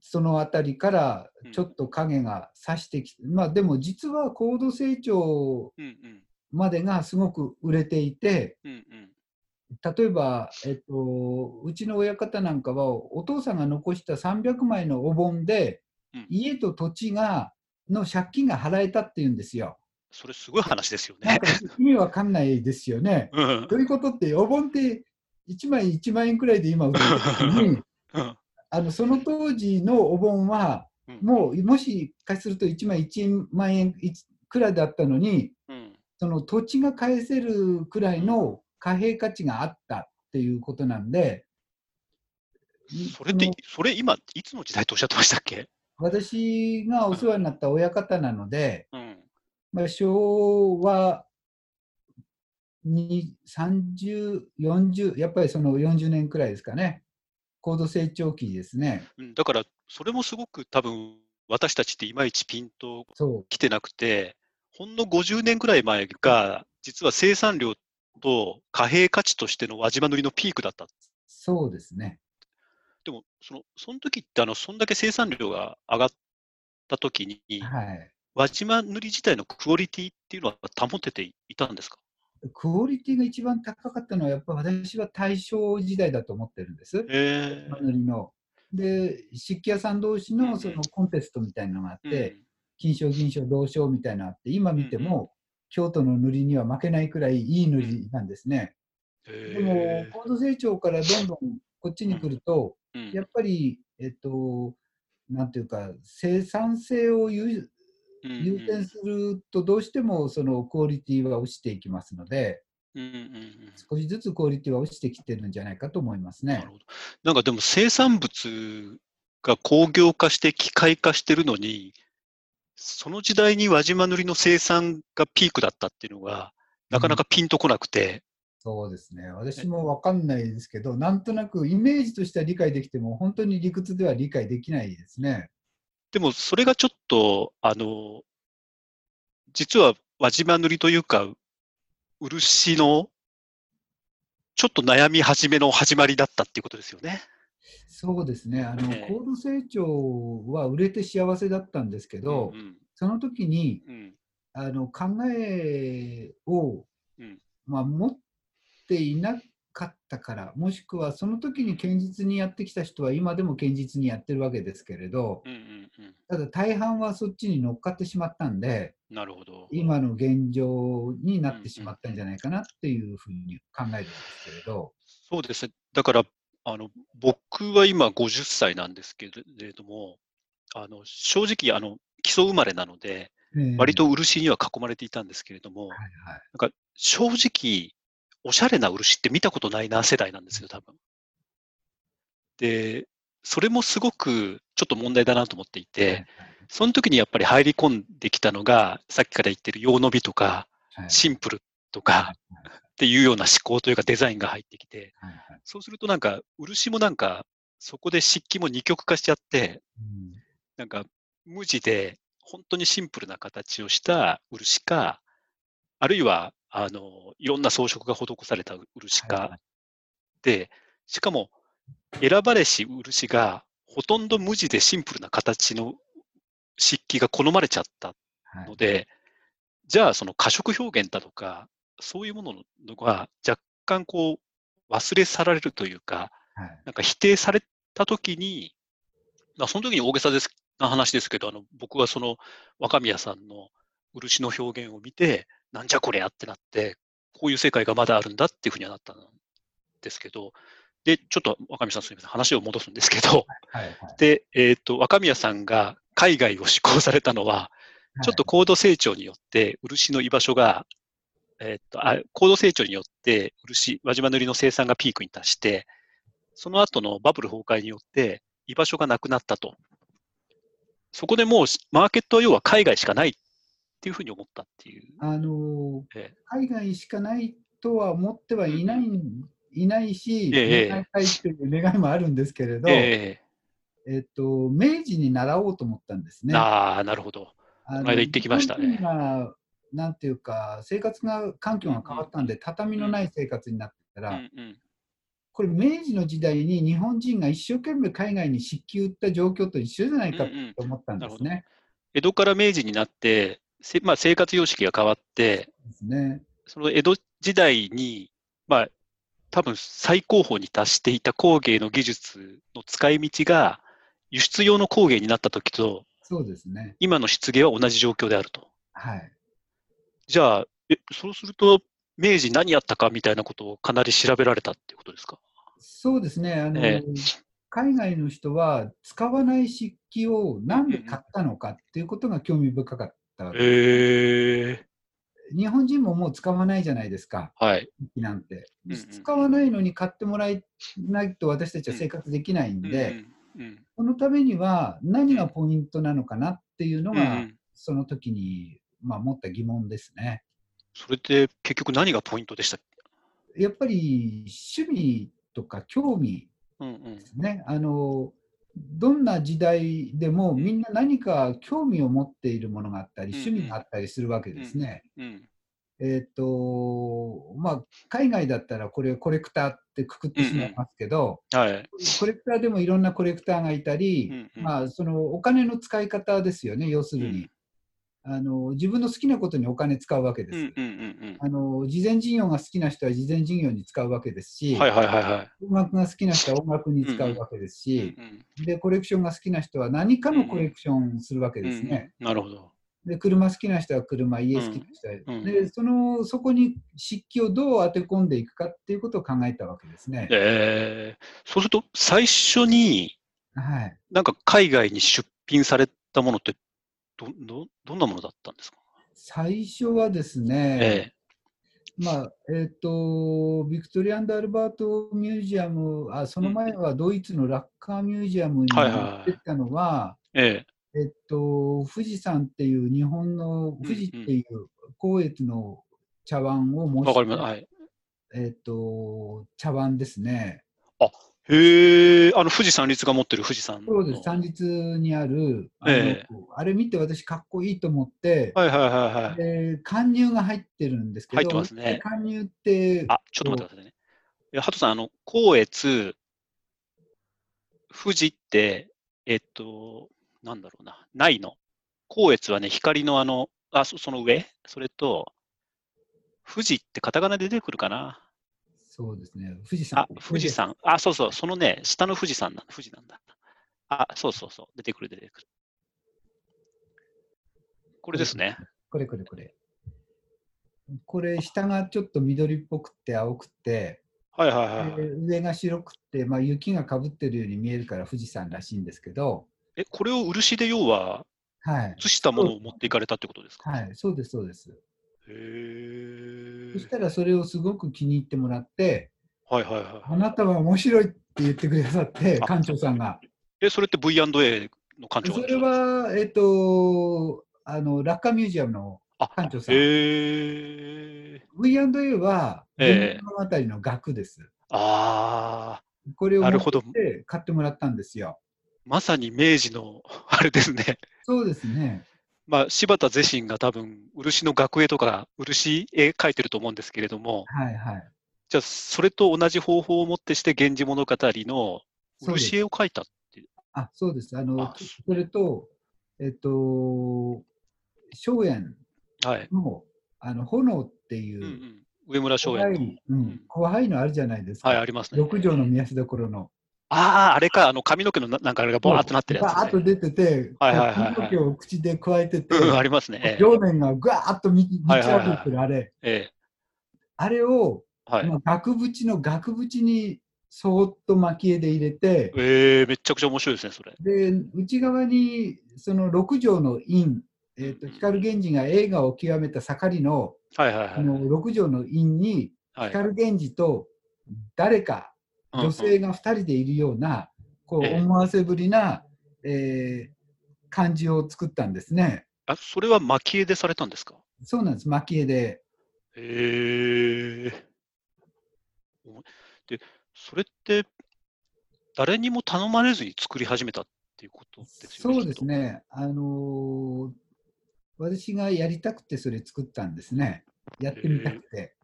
そのあたりからうんちょっと影が差してきて、まあでも実は高度成長うんうんまでがすごく売れていて、うんうん例えば、えっと、うちの親方なんかはお父さんが残した300枚のお盆で、うん家と土地がの借金が払えたっていうんですよ。それすごい話ですよね。意味わかんないですよね。うんどういうことって、お盆って1枚1万円くらいで今売ってるのに、うんあのその当時のお盆は、うもうもしかすると1枚1万円いくらいだったのに、うん。その土地が返せるくらいの貨幣価値があったっていうことなんで、それっての、それ今、いつの時代とおっしゃってましたっけ？私がお世話になった親方なので、うん。まあ、昭和に30、40、やっぱりその40年くらいですかね、高度成長期ですね。うん。だから、それもすごく多分、私たちっていまいちピンとそう。来てなくて、ほんの50年ぐらい前が、実は生産量と貨幣価値としての輪島塗のピークだった。そうですね。でも、その、その時って、あの、そんだけ生産量が上がった時に、はい。輪島塗自体のクオリティっていうのは保てていたんですか？クオリティが一番高かったのは、やっぱ私は大正時代だと思ってるんです。え塗りの。で、漆器屋さん同士うんうんのそのコンテストみたいなのがあっえて、金賞、銀賞、銅賞みたいなのあって、今見ても、京都の塗りには負けないくらいいい塗りなんですね。でもえ、高度成長からどんどんこっちに来ると、うんやっぱり、えっと、なんていうか、生産性を優うん優先すると、どうしてもそのクオリティは落ちていきますので、うんうんうん少しずつクオリティは落ちてきてるんじゃないかと思いますねなる。ほど。なんかでも生産物が工業化して機械化してるのに、その時代に輪島塗の生産がピークだったっていうのが、なかなかピンとこなくて、そうですね。私もわかんないですけど、なんとなくイメージとしては理解できても、本当に理屈では理解できないですね。でもそれがちょっと、あの、実は輪島塗というか、漆のちょっと悩み始めの始まりだったっていうことですよね。そうですね。あの、ええ。高度成長は売れて幸せだったんですけど、うんその時にうん。あの考えを、うん。まあ、持っていなかったから、もしくはその時に堅実にやってきた人は今でも堅実にやってるわけですけれど、うんうんうん。ただ大半はそっちに乗っかってしまったんで、なるほど。今の現状になってしまったんじゃないかなっていうふうに考えるんですけれど、そうですね。だから、あの、僕は今50歳なんですけれども、あの、正直、あの、基礎生まれなので、ええ。割と漆には囲まれていたんですけれども、はいはい。なんか正直、おしゃれな漆って見たことないな世代なんですよ、多分。で、それもすごくちょっと問題だなと思っていて、その時にやっぱり入り込んできたのが、さっきから言ってる用伸びとか、はい。シンプルとかっていうような思考というかデザインが入ってきて、はいはい。そうするとなんか、漆もなんか、そこで漆器も二極化しちゃって、うんなんか、無地で、本当にシンプルな形をした漆か、あるいは、あの、いろんな装飾が施された漆はいはかで、しかも、選ばれし漆が、ほとんど無地でシンプルな形の漆器が好まれちゃったはい。ので、じゃあその過色表現だとか、そういうもののが若干こう忘れ去られるというか、はい。なんか否定されたときに、まあ、その時に大げさですな話ですけど、あの僕はその若宮さんの漆の表現を見て、なんじゃこりゃってなって、こういう世界がまだあるんだっていうふうにはなったんですけど、で、ちょっと若宮さんすみません、話を戻すんですけど、はいはい。で、えっ、と、若宮さんが海外を志向されたのは、ちょっと高度成長によって、漆の居場所が、えっと、あ高度成長によって、漆、輪島塗の生産がピークに達して、その後のバブル崩壊によって、居場所がなくなったと。そこでもう、マーケットは要は海外しかないっていうふうに思ったっていう。あのえ海外しかないとは思ってはいない,、いないし、ええ願いたいという願いもあるんですけれど、ええっと、明治に習おうと思ったんですえね。ああ、なるほど。あこの間行ってきましたねなんていうか、生活が環境が変わったんで、畳のない生活になってたら、うんうん。これ、明治の時代に日本人が一生懸命海外に漆器売った状況と一緒じゃないかうんうんと思ったんですね。江戸から明治になって、せまあ、生活様式が変わって、ねその江戸時代に、まあ、多分最高峰に達していた工芸の技術の使い道が輸出用の工芸になった時と、そうですね。今の漆芸は同じ状況であると。はい。じゃあ、え、そうすると、明治何やったかみたいなことをかなり調べられたっていうことですか？そうですね。あのえ海外の人は使わない漆器をなんで買ったのかっていうことが興味深かったわけです。え日本人ももう使わないじゃないですか、ー、はい。漆器なんてうんうん。使わないのに買ってもらえないと私たちは生活できないんで、うんうんそのためには何がポイントなのかなっていうのが、んその時に、まあ、持った疑問ですね。それって結局何がポイントでしたやっぱり趣味とか興味うんうんですね。あのどんな時代でもみんな何か興味を持っているものがあったり、うんうん趣味があったりするわけですね。うんえっ、と、まあ、海外だったらこれコレクターってくくってしまいますけど、はい。コレクターでもいろんなコレクターがいたり、うんうんまあ、そのお金の使い方ですよね、要するに。あの自分の好きなことにお金使うわけです。あの事前事業が好きな人は事前事業に使うわけですし。音楽が好きな人は音楽に使うわけですし、うんでコレクションが好きな人は何かのコレクションするわけうんですね。うんなるほど。で車好きな人は車、家好きな人は、うんうんでそのそこに漆器をどう当て込んでいくかっていうことを考えたわけですね。えー、そうすると最初にはい、なんか海外に出品されたものってどどどんなものだったんですか？最初はですね、えまあえっとビクトリアンド・アルバート・ミュージアムあ、その前はドイツのラッカーミュージアムにはいはいはい持ってったのは、えええっと、富士山っていう日本の富士っていう光悦の茶碗をえ模。した、はい。えっと、茶碗ですね。へえ、あの富士山立が持ってる富士山の。そうです、三立にあるあの、ええあれ見て私かっこいいと思って、はいはいはいはい。で貫入が入ってるんですけど、入ってますね貫入って、あ、ちょっと待ってくださいね。いや、ハトさん、あの、光悦、富士って、えっと、なんだろうな、ないの？光悦はね、光のあの、あ、そその上？それと、富士ってカタカナで出てくるかな？そうですね、富士山あ、。富士山。あ、そうそう、そのね、下の富士山な富士なんだ。あ、そうそうそう、出てくる出てくる。これですね。これこれこれ。これ、下がちょっと緑っぽくて青くて、はいはいはいはい。で上が白くて、まあ、雪がかぶってるように見えるから富士山らしいんですけど、え、これを漆で要は、はい。写したものを持っていかれたってことですか？はい、そうです、そうです。そしたらそれをすごく気に入ってもらって、はいはいはい。あなたは面白いって言ってくださって、あ館長さんが。え、それって V&A の館長それは、えっと、あの、ラッカーミュージアムのあ、館長さん。V&A は、ええ物語の額です。ああ、これを持って買ってもらったんですよ。まさに明治の、あれですね。そうですね。まあ、柴田是身が多分、漆の学絵とか、漆絵描いてると思うんですけれども、はいはい。じゃあ、それと同じ方法をもってして、源氏物語の漆絵を描いたっていう。あ、そうです。あのあ、それと、えっと、松園はい。の、あの、炎っていう、うんうん。上村松怖園の。い、うん、怖いのあるじゃないですか。はい、ありますね。六条の見やすどころの。ああ、あれか、あの髪の毛のななんかあれがバーっとなってるやつ、ね。バーッと出てて、はいはいはいはい髪の毛を口で加えてて、うん、ありますね。ええ上面がぐわーっと満ちはいはいはい溢れてるあれ、えあれを、えはい。まあ、額縁の額縁にそーっと蒔絵で入れて、ええめちゃくちゃ面白いですね、それ。で内側にその六条の院、えー、と光源氏が映画を極めた盛りのはいはいはい。あの六条の院にはい、光源氏と誰か女性が2人でいるような、こうええ思わせぶりな、えー感じを作ったんですね。あ、それは蒔絵でされたんですか？そうなんです、蒔絵で。へえおで、それって、誰にも頼まれずに作り始めたっていうことですよね。そうですね、あのー私がやりたくてそれ作ったんですね。やってみたくて。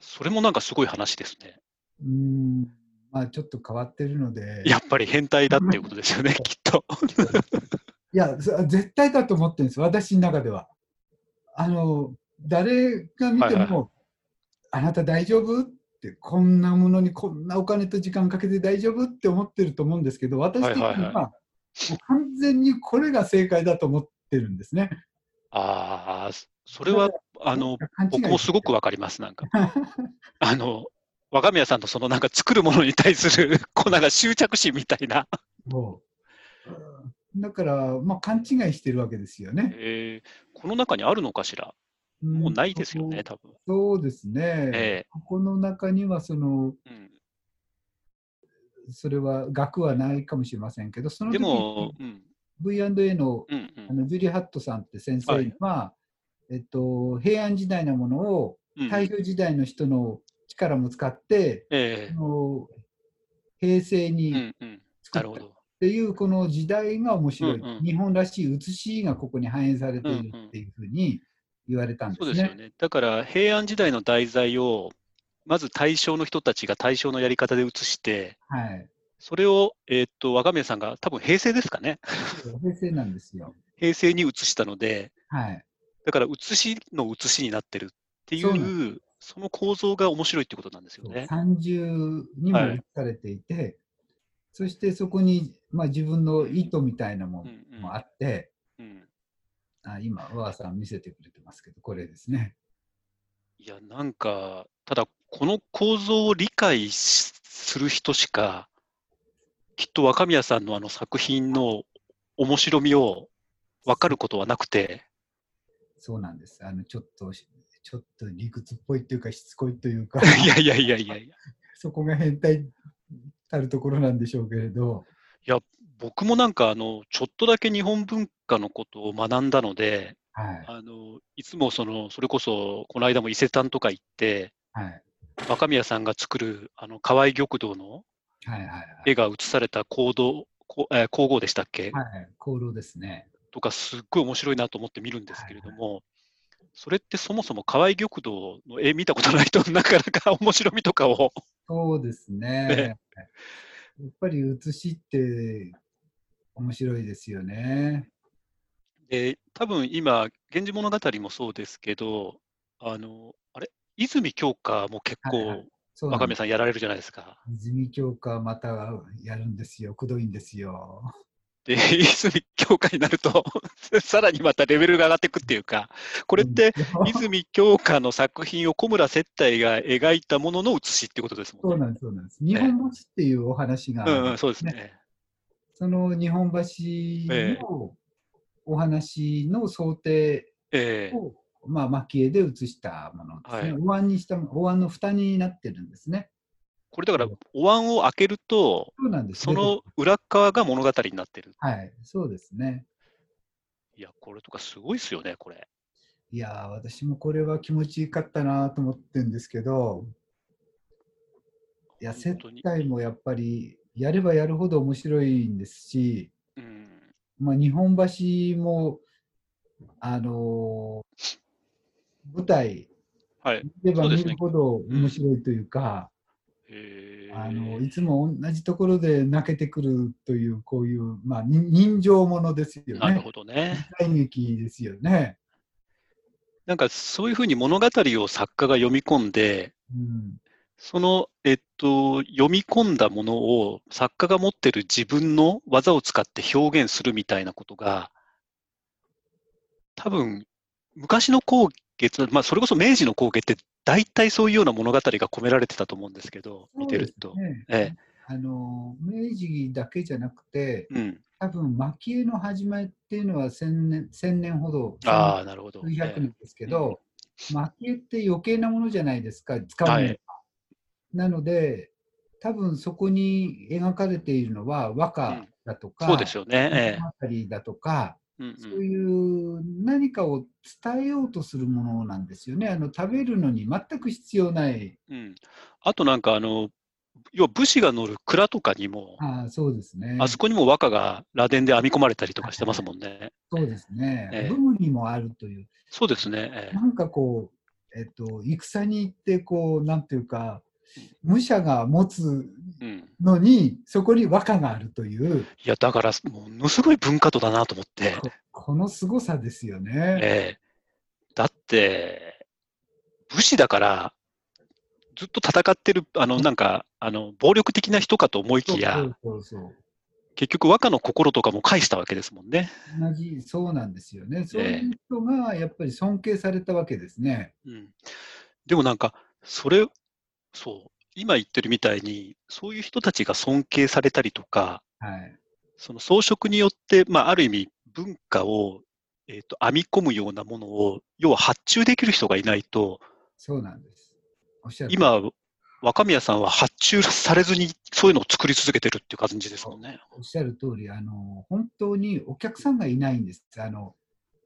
きっと。それもなんかすごい話ですね。うーん、まあちょっと変わってるので。やっぱり変態だっていうことですよね、きっと。いや、そ絶対だと思ってるんです、私の中では。あの、誰が見ても、はいはいあなた大丈夫？って、こんなものにこんなお金と時間かけて大丈夫？って思ってると思うんですけど、私的には、はいはいはもう完全にこれが正解だと思ってるんですね。ああ、それは、あの、僕もすごくわかります、なんか。あの、若宮さんのそのなんか作るものに対する、こうなんか執着心みたいな。だから、まあ、勘違いしてるわけですよね。えーこの中にあるのかしら？もうないですよね、多分。そうですね。ええここの中にはその、うん、それは額はないかもしれませんけど、そので時もに、うん、V&A のうん、うあんのジュリー・ハットさんって先はい生は、えっと、平安時代のものをうん。大正時代の人の力も使って、えあの平成えに。作ったっ。ていうこの時代が面白い、うんうん日本らしい写しがここに反映されているっていうふうに言われたんですね。そうですよね。だから、平安時代の題材を、まず大正の人たちが大正のやり方で写して、はい。それを、えーっと、若宮さんが多分平成ですかね。平成なんですよ。平成に写したので、はい。だから写しの写しになってるっていう、その構造が面白いってことなんですよね。三重にもはい写されていて、そしてそこに、まあ、自分の意図みたいなもうんうんのもあって、うん、あ今、和さん見せてくれてますけど、これですね。いや、なんか、ただ、この構造を理解しする人しか、きっと若宮さんのあの作品の面白みを分かることはなくて、そうなんです。あのちょっと、ちょっと理屈っぽいというか、しつこいというか、いやいやいやいやいや、そこが変態たるところなんでしょうけれど、僕もなんかあの、ちょっとだけ日本文化のことを学んだので、はい。あのいつもその、それこそ、この間も伊勢丹とか行って、はい。若宮さんが作るあの河合玉堂のはいはいはい。絵が写された行動、こえー皇后でしたっけ、はい、功労ですね。とか、すっごい面白いなと思って見るんですけれども、それってそもそも河合玉堂の絵見たことないとなかなか面白みとかを、そうですね。やっぱり写しって面白いですよね。で多分今、源氏物語もそうですけど、あの、あれ？泉鏡花も結はいは構そうなんです若宮さんやられるじゃないですか。泉鏡花またやるんですよ。くどいんですよ。で、泉鏡花になると、さらにまたレベルが上がっていくっていうか、これって、うん 泉鏡花の作品を小村接待が描いたものの写しってことですもんね。そうなんです、そうなんです。日本橋っていうお話があるうんうん、そうですね。その日本ええ橋のお話の想定ええを、まあ、蒔絵で写したものですね。はいお椀にした、お椀の蓋になってるんですね。これだから、お椀を開けると、そうなんですその裏側が物語になってる。はい、そうですね。いや、これとかすごいですよね、これ。いやー、私もこれは気持ちよかったなと思ってるんですけど、いや、接待もやっぱりやればやるほど面白いんですし、うん。まあ、日本橋も、あのー舞台、はい。見れば見るほど面白いというか、えあのーいつも同じところで泣けてくるという、こういう、まあ、に人情ものですよね。なるほどね。時代劇ですよね。なんかそういうふうに物語を作家が読み込んで、うん、その、えっと、読み込んだものを作家が持ってる自分の技を使って表現するみたいなことが、多分、昔の工芸、まあ、それこそ明治の工芸って大体そういうような物語が込められてたと思うんですけど、見てると。ええあの明治だけじゃなくて、うん。多分蒔絵の始まりっていうのは千年 ,1000 年ほど、ああ、なるほど。数百え年ですけど、蒔絵って余計なものじゃないですか、使うのが、はいなので、多分そこに描かれているのは和歌だとか、えそうですよね。え物語だとか、えうんそういう何かを伝えようとするものなんですよね。あの食べるのに全く必要ない。うんうんあとなんか、あの、要は武士が乗る蔵とかにも、ああ、そうですね。あそこにも和歌が螺鈿で編み込まれたりとかしてますもんね。そうですね。ええ武具にもあるという。そうですね。ええなんかこう、えっと、戦に行って、こう、なんていうか、武者が持つうん。のに、そこに和歌があるという、いや、だから、ものすごい文化度だなと思って。ここの凄さですよね。ええだって、武士だから、ずっと戦ってる、あの、なんか、あの、暴力的な人かと思いきや、そうそうそう。結局和歌の心とかも返したわけですもんね。同じ、そうなんですよね。そういう人がやっぱり尊敬されたわけですね。うん。でもなんか、それ、そう、今言ってるみたいに、そういう人たちが尊敬されたりとか、はい。その装飾によって、まあ、ある意味文化を、えっと編み込むようなものを、要は発注できる人がいないと、そうなんです。おっしゃる。今、若宮さんは発注されずにそういうのを作り続けてるっていう感じですもんね。おっしゃる通り、あの、本当にお客さんがいないんです。あの、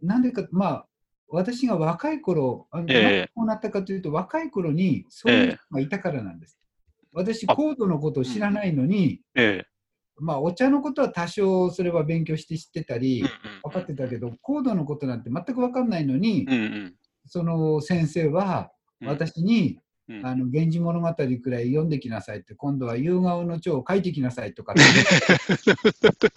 なんでか、まあ、私が若い頃、あのええなんでこうなったかというと、若い頃にそういう人がいたからなんです。私、あコードのことを知らないのに、ええ。まあ、お茶のことは多少それは勉強して知ってたり、うん分かってたけど、コードのことなんて全く分かんないのに、うんうんその先生はうん。私に、うん、あの源氏物語くらい読んできなさいって、今度は夕顔の蝶を書いてきなさいとかって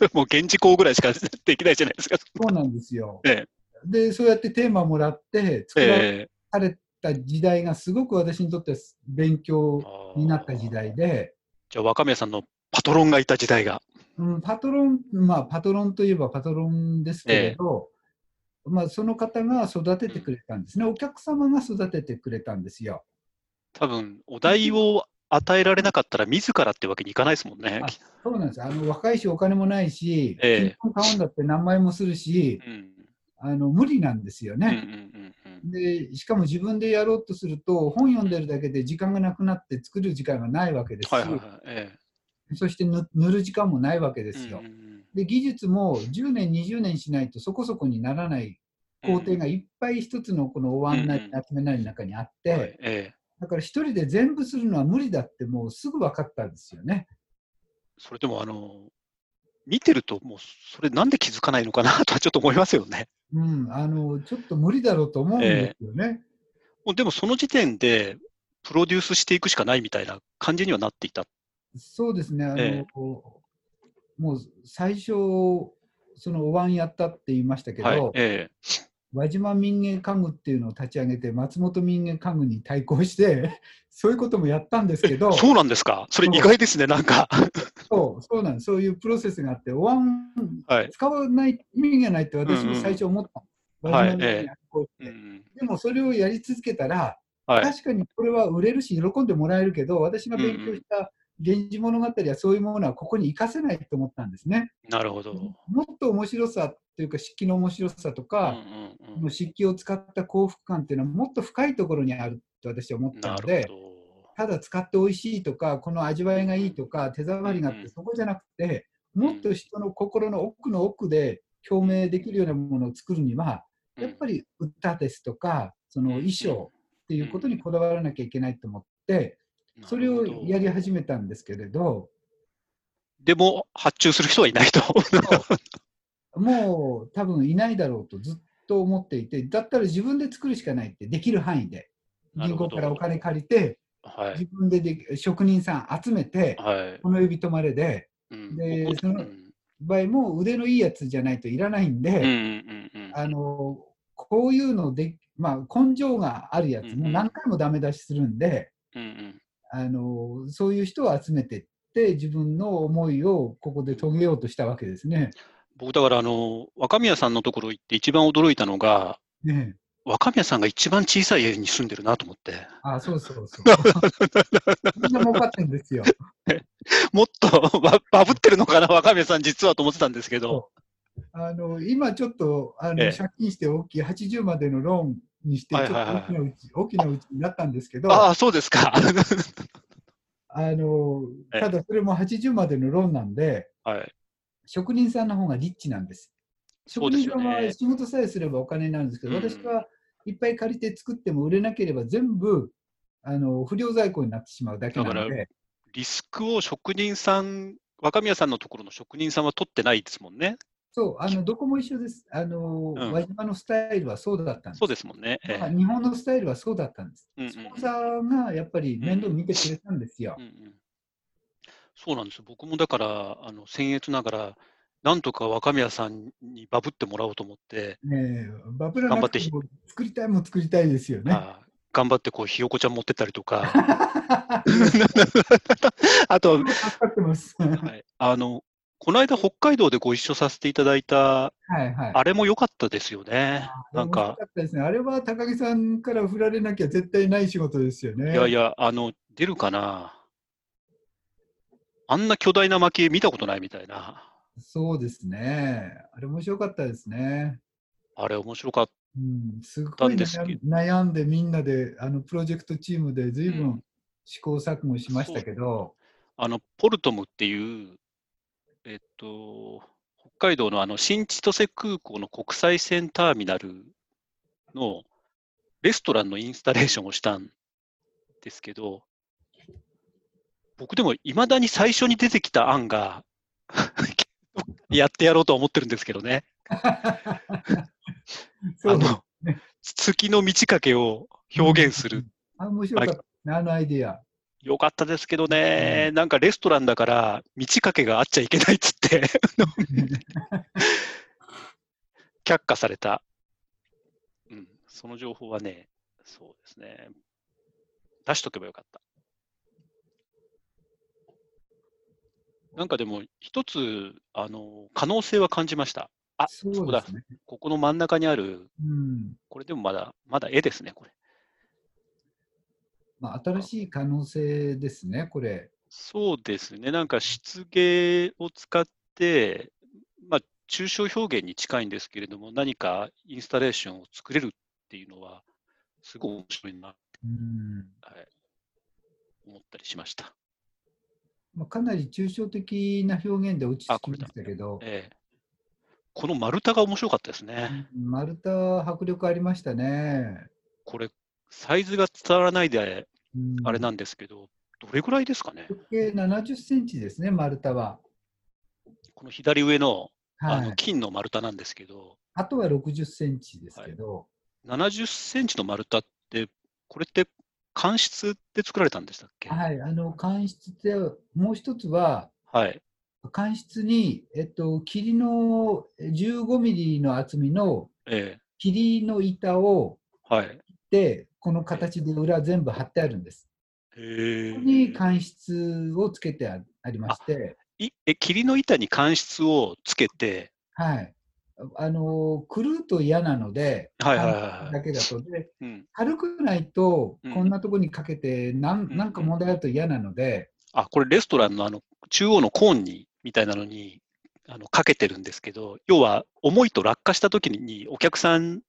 もう現地校ぐらいしかできないじゃないですか。そうなんですよ。えで、そうやってテーマもらって作られた時代がすごく私にとっては勉え強になった時代で、じゃあ若宮さんのパトロンがいた時代が。うん、パトロン、まあパトロンといえばパトロンですけれど、まあその方が育ててくれたんですね。お客様が育ててくれたんですよ。多分、お題を与えられなかったら自らってわけにいかないですもんね。あそうなんです。あの若いしお金もないし、ええ金本買うんだって何枚もするし、うん。あの無理なんですよね。で、しかも自分でやろうとすると、本読んでるだけで時間がなくなって作る時間がないわけですし、そして塗塗る時間もないわけえですよ。で、技術も10年、20年しないとそこそこにならないうん工程がいっぱい一つのこのお椀なりうん集めなりの中にあっはいて、ええ。だから一人で全部するのは無理だってもうすぐ分かったんですよね。それでも、あの、見てると、もう、それなんで気づかないのかなとはちょっと思いますよね。うん、あの、ちょっと無理だろうと思うんですよね。もうでも、その時点で、プロデュースしていくしかないみたいな感じにはなっていた。そうですね、あの、えもう最初、そのお椀やったって言いましたけど、はい。え輪島民芸家具っていうのを立ち上げて、松本民芸家具に対抗して、そういうこともやったんですけえど、そうなんですか？それ意外ですね、なんか。そうそうなんです、そういうプロセスがあって、お椀はい。使わない意味がないって私も最初思った。うんうん輪島民芸に対抗してうんでもそれをやり続けたら、はい。確かにこれは売れるし、喜んでもらえるけど、私が勉強した源氏物語やそういうものはここに活かせないと思ったんですね。なるほど。もっと面白さっていうか、漆器の面白さとうんか、うんうんこの漆器を使った幸福感っていうのはもっと深いところにあると私は思ったので。ただ使って美味しいとか、この味わいがいいとか、手触りがあっうんうんて、そこじゃなくて、もっと人の心の奥の奥で表明できるようなものを作るには、やっぱり歌ですとか、その衣装っていうことにこだわらなきゃいけないと思って、りそれをやり始めたんですけれど、でも、発注する人はいないと。もう多分いないだろうとずっと思っていて、だったら自分で作るしかないって、できる範囲で。銀行からお金借りて、はい。自分でで職人さん集めて、はい。この指止まれで、うんで僕その場合も腕のいいやつじゃないといらないんで、うんうんうんうんあのこういうので、まあ、根性があるやつ、もう何回もダメ出しするんで、うんうんあのそういう人を集めてって、自分の思いをここで遂げようとしたわけですね。僕、だから、あの、若宮さんのところ行って一番驚いたのが、ね若宮さんが一番小さい家に住んでるなと思って、あそうそうそう。みんな儲かってんですよ。もっとババブってるのかな、若宮さん実はと思ってたんですけど、あの今ちょっとあの、ええ借金して大きい80までのローンにして、大きなうち、大きなうちになったんですけど、ああ、そうですか。あのええただそれも80までのローンなんで、はい。職人さんの方がリッチなんです。職人さんはね。仕事さえすればお金になるんですけど、うん私はいっぱい借りて作っても売れなければ全部あの不良在庫になってしまうだけなのだからで、リスクを職人さん、若宮さんのところの職人さんは取ってないですもんね。そうあのどこも一緒です。あの、うん輪島のスタイルはそうだったんです。そうですもんね。ええまあ日本のスタイルはそうだったんです。うんうんスポンサーがやっぱり面倒見てくれたんですようん。うんそうなんですよ。僕もだから、あの、僭越ながら、なんとか若宮さんにバブってもらおうと思って、ねえバブらなくても作りたいも作りたいですよね。頑張ってこう、ひよこちゃん持ってったりとか、あと、はい、あの、この間北海道でご一緒させていただいた、いはい。あれも良かったですよね。なんか、かったですね。あれは高木さんから振られなきゃ絶対ない仕事ですよね。いやいや、あの、出るかなあんな巨大な蒔絵見たことないみたいな。そうですね。あれ面白かったですね。あれ面白かっうん、すごい悩ん悩んでみんなであのプロジェクトチームで随うん分試行錯誤しましたけど、あの、ポルトムっていう、えっと、北海道のあの新千歳空港の国際線ターミナルのレストランのインスタレーションをしたんですけど、僕でもいまだに最初に出てきた案が やってやろうとは思ってるんですけどね。そうあの、月の満ち欠けを表現する。あ面白かったね、あのアイディア？よかったですけどね、なんかレストランだから、満ち欠けがあっちゃいけないっつって、却下された。うん、その情報はね、そうですね。出しとけばよかった。なんかでも、一つ、あの、可能性は感じました。あ、そそうね。ここの真ん中にある、うんこれでもまだ、まだ絵ですね、これ。まあ、新しい可能性ですね、これ。そうですね。なんか漆芸を使って、まあ、抽象表現に近いんですけれども、何かインスタレーションを作れるっていうのは、すごい面白いな、うんはい、思ったりしました。まあ、かなり抽象的な表現で落ち着きましたけど、ええこの丸太が面白かったですね。うん丸太迫力ありましたね。これ、サイズが伝わらないでうんあれなんですけど、どれぐらいですかね？直径70センチですね、丸太は。この左上のあはい、の金の丸太なんですけど、あとは60センチですけど、70センチの丸太って、これって乾質で作られたんでしたっけ？はい、あの乾質でもう一つは、はい。乾質に、えっと、霧の15ミリの厚みのえ霧の板をえはい。でこの形で裏全部貼ってあるんです。へここにえ。乾質をつけてあありまして、いえ、霧の板に乾質をつけて、はい。あの狂うと嫌なので、はいはいはいだけだと。でうん。軽くないとうん、こんなとこにかけて、なんうんなんか問題あると嫌なので、あ、これレストランのあの中央のコーンにみたいなのにあのかけてるんですけど、要は重いと落下した時にお客さんっ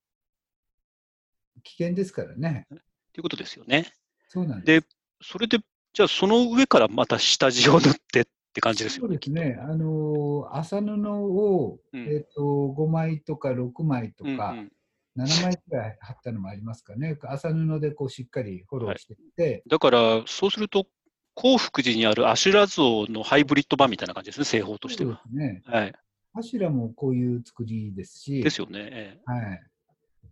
危険ですからね。ていうことですよね。そうなんです。で、それで、じゃあその上からまた下地を塗ってって感じですそうよね。ですね。あの麻布を、うんえっと5枚とか6枚とか、うんうん7枚くらい貼ったのもありますかね。麻布でこうしっかりフォローしていって、だから、そうすると、興福寺にあるアシュラ像のハイブリッド版みたいな感じですね、製法としてそうでは。すね。はい。柱もこういう作りですし、ですよね。ええはい。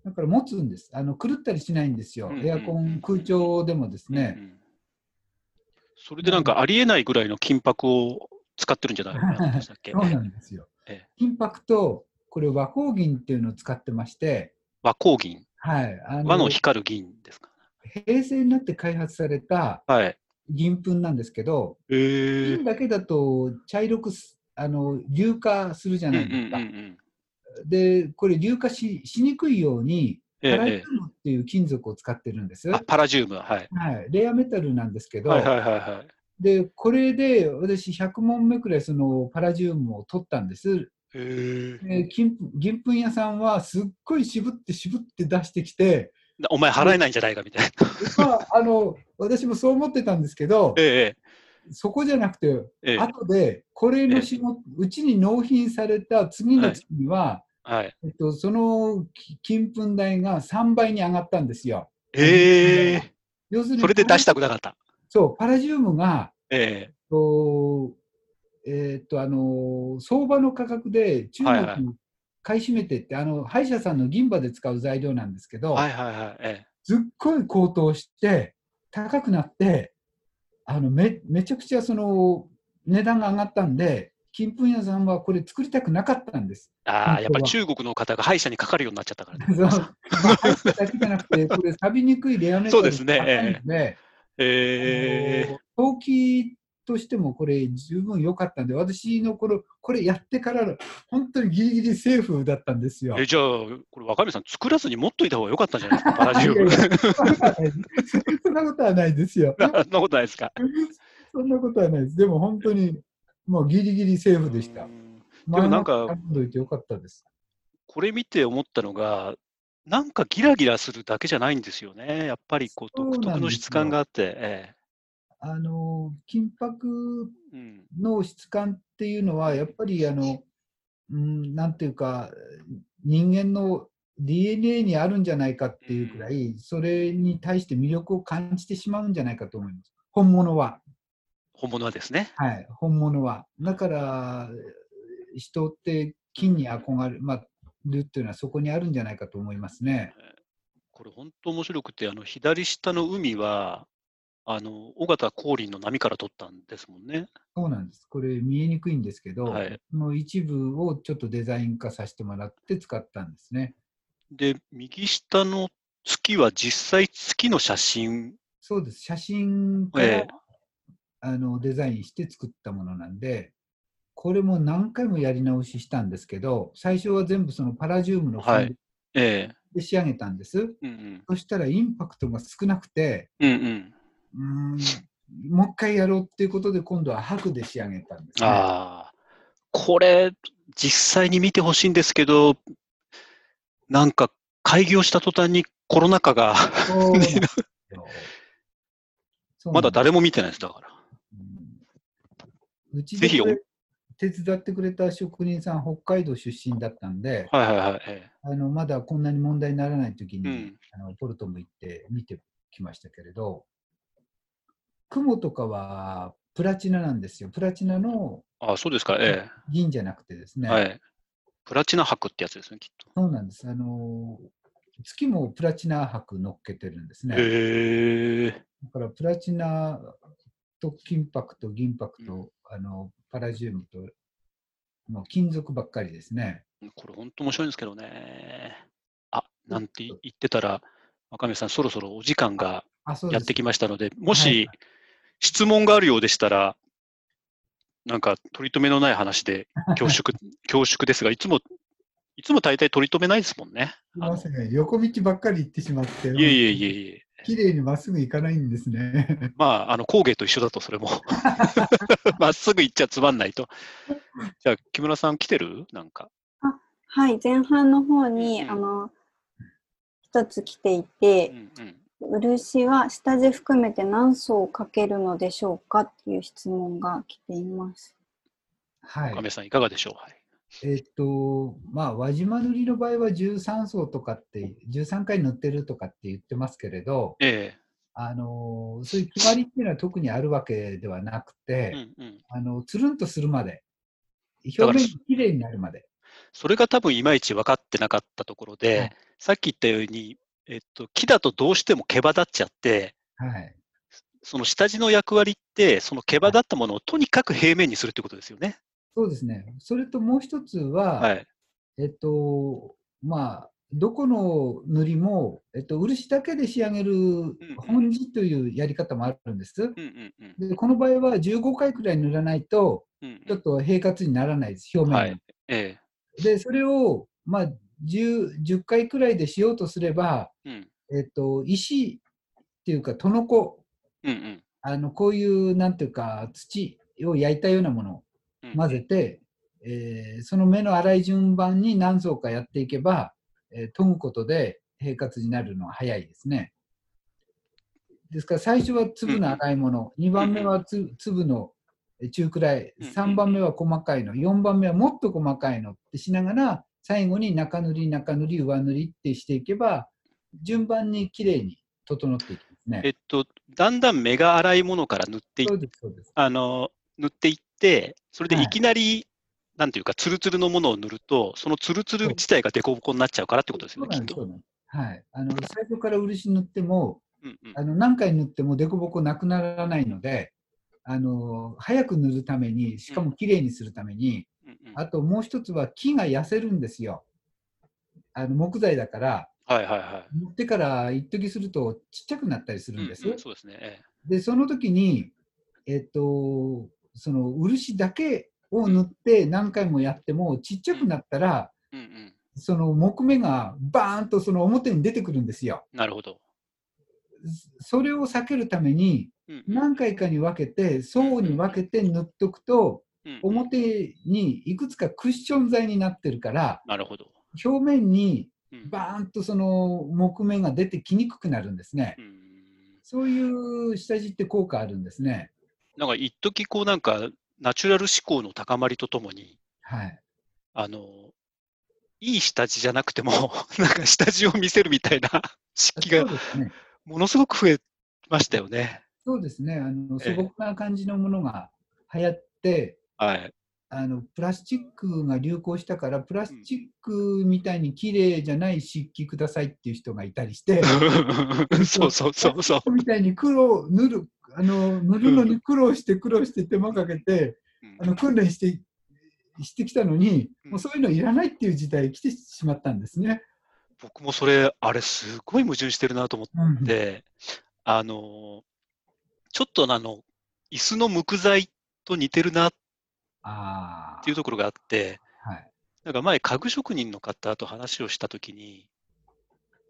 だから持つんです。あの狂ったりしないんですよ。うんうんうんエアコン、空調でもですね。うんうんそれでなんかありえないぐらいの金箔を使ってるんじゃないかなでしたっけそうなんですよええ。金箔と、これ和光銀っていうのを使ってまして、和光銀。はい。あ和の光る銀ですか。平成になって開発されたはい。銀粉なんですけど、えー銀だけだと茶色くすあの硫化するじゃうんうなんいですか。うん。で、これ硫化ししにくいように、えパラジえウムっていう金属を使ってるんです。ええあ、パラジウム。はい。はい、レアメタルなんですけど、はいはいはいはい。でこれで私100問目くらいそのパラジウムを取ったんです。で金銀粉屋さんはすっごい渋って渋って出してきて、お前払えないんじゃないかみたいな。まあ、あの私もそう思ってたんですけど、ええそこじゃなくて、ええ後でこれの仕事、うちに納品された次の月には、はい。えっと、そのき金粉代が3倍に上がったんですよ。ええ要するにそれで出したくなかった。そうパラジウムがええとえーっとあの相場の価格で中はいはい国に買い占めてって、あの歯医者さんの銀歯で使う材料なんですけど、はいはいはい。えすっごい高騰して高くなってあのめめちゃくちゃその値段が上がったんで金粉屋さんはこれ作りたくなかったんです。えああ、やっぱり中国の方が歯医者にかかるようになっちゃったからね。そう。まあ歯医者だけじゃなくてこれ錆びにくいレアメタルそうですねええ。あの陶器としてもこれ十分良かったんで、私の頃、これやってからの本当にギリギリセーフだったんですよ。え、じゃあ、これ若宮さん作らずに持っといた方が良かったんじゃないですか、パラジウム。そんなことはないですよ。そんなことないですか？そんなことはないです。でも本当に、もうギリギリセーフでした。でもなんか頼んどいてよかったです。これ見て思ったのが、なんかギラギラするだけじゃないんですよね。やっぱりこう独特の質感があって。えあの、金箔の質感っていうのは、やっぱりあの、うん、なんていうか、人間の DNA にあるんじゃないかっていうくらい、それに対して魅力を感じてしまうんじゃないかと思います。本物は。本物はですね。はい、本物は。だから、人って金に憧れ、まあ、るっていうのはそこにあるんじゃないかと思いますね。これ本当面白くて、あの左下の海は、あの尾形光琳の波から撮ったんですもんね。そうなんです。これ見えにくいんですけど、はいその一部をちょっとデザイン化させてもらって使ったんですね。で、右下の月は実際月の写真、そうです。写真から、ええあのデザインして作ったものなんで、これも何回もやり直ししたんですけど、最初は全部そのパラジウムのフはいィルええで仕上げたんです。うんうんそしたらインパクトが少なくて、うんうんうーん。もう一回やろうっていうことで、今度は白で仕上げたんです、ね。ああ、これ、実際に見てほしいんですけど、なんか開業した途端にコロナ禍が まだ誰も見てないです、だから。うん。うちで手伝ってくれた職人さん、北海道出身だったんで、はいはいはい。えあのまだこんなに問題にならないときに、えうん、あのポルトも行って見てきましたけれど、雲とかはプラチナなんですよ。プラチナのあそうですか、え銀じゃなくてですえね、はい。プラチナ箔ってやつですね、きっと。そうなんです。あの月もプラチナ箔乗っけてるんですね。へえ。だからプラチナと金箔と銀箔と、あのパラジウムともう金属ばっかりですね。これ本当面白いんですけどね。あ、なんて言ってたら、若宮さん、そろそろお時間が。やってきましたので、もはしい質問があるようでしたら、なんか取り留めのない話で 恐縮、恐縮ですが、いつも、いつも大体取り留めないですもんね。すみません、横道ばっかり行ってしまって、いえいえいえいえ。綺麗にまっすぐ行かないんですね。まあ、あの工芸と一緒だと、それも。まっすぐ行っちゃつまんないと。じゃあ、木村さん来てる？なんか。はい、前半の方に、うんあの、一つ来ていてう、んうん、漆は下地含めて何層かけるのでしょうかっていう質問が来ています。はい若。宮さん、いかがでしょう、はい、えっと、まあ、輪島塗りの場合は13層とかって、13回塗ってるとかって言ってますけれど、えあのそういう決まりっていうのは特にあるわけではなくえて、うんうん。あのつるんとするまで、表面がきれいになるまで。それが多分いまいち分かってなかったところで、はいさっき言ったように、えっと、木だとどうしても毛羽立っちゃって、はい。その下地の役割って、その毛羽立ったものをとにかく平面にするってことですよね。そうですね。それともう一つは、はい。えっと、まあ、どこの塗りも、えっと、漆だけで仕上げる本地というやり方もあるんです。うんうんうんでこの場合は15回くらい塗らないと、うんちょっと平滑にならないです、表面が。はい。えで、それを、まあ10、10回くらいでしようとすれば、えうん。えっと、石っていうか、とのこ、うんうん。あのこういう、なんていうか、土を焼いたようなものをうん。混ぜて、えーその目の粗い順番に何層かやっていけば、えー研ぐことで平滑になるのは早いですね。ですから最初は粒の粗いもの、2番目はつ粒のえー中くらい、うん3番目は細かいの、4番目はもっと細かいのってしながら、最後に中塗り、中塗り、上塗りってしていけば、順番にきれいに整っていきますね。えっと、だんだん目が粗いものから塗ってい。あの塗っていって、それではいいきなり、なんていうか、ツルツルのものを塗ると、そのツルツル自体が凸凹になっちゃうからってことですよね。はい。あの、最初から漆塗っても、うんうんあの何回塗っても凸凹なくならないので、あの早く塗るために、しかもきれいにするために、あともう一つは木が痩せるんですよ。あの木材だから、はいはいはい。塗ってから一時するとちっちゃくなったりするんです。うんうんそうですね。えで、その時に、えっと、その漆だけを塗って何回もやってもちっちゃくなったら、えうんうん。その木目がバーンとその表に出てくるんですよ。なるほど。それを避けるために、うん何回かに分けて、層に分けて塗っとくと、うん表にいくつかクッション材になってるから、なるほど。表面にうんバーンとその木目が出てきにくくなるんですね。うんそういう下地って効果あるんですね。なんか一時こうなんかナチュラル思考の高まりとともに、はい。あの、いい下地じゃなくても、なんか下地を見せるみたいな漆器がね。ものすごく増えましたよね。そうですね。あのええ素朴な感じのものが流行って、はい。あのプラスチックが流行したから、プラスチックみたいに綺麗じゃない漆器くださいっていう人がいたりして、そうそうそうそう。みたいに黒塗るあの塗るのに苦労して苦労して手間かけてあの訓練してしてきたのに、うんもうそういうのいらないっていう時代来てしまったんですね。僕もそれ、あれすごい矛盾してるなと思っうんて、あの、ちょっとあの、椅子の木材と似てるなっあていうところがあって、あ、はい。なんか前、家具職人の方と話をしたときに、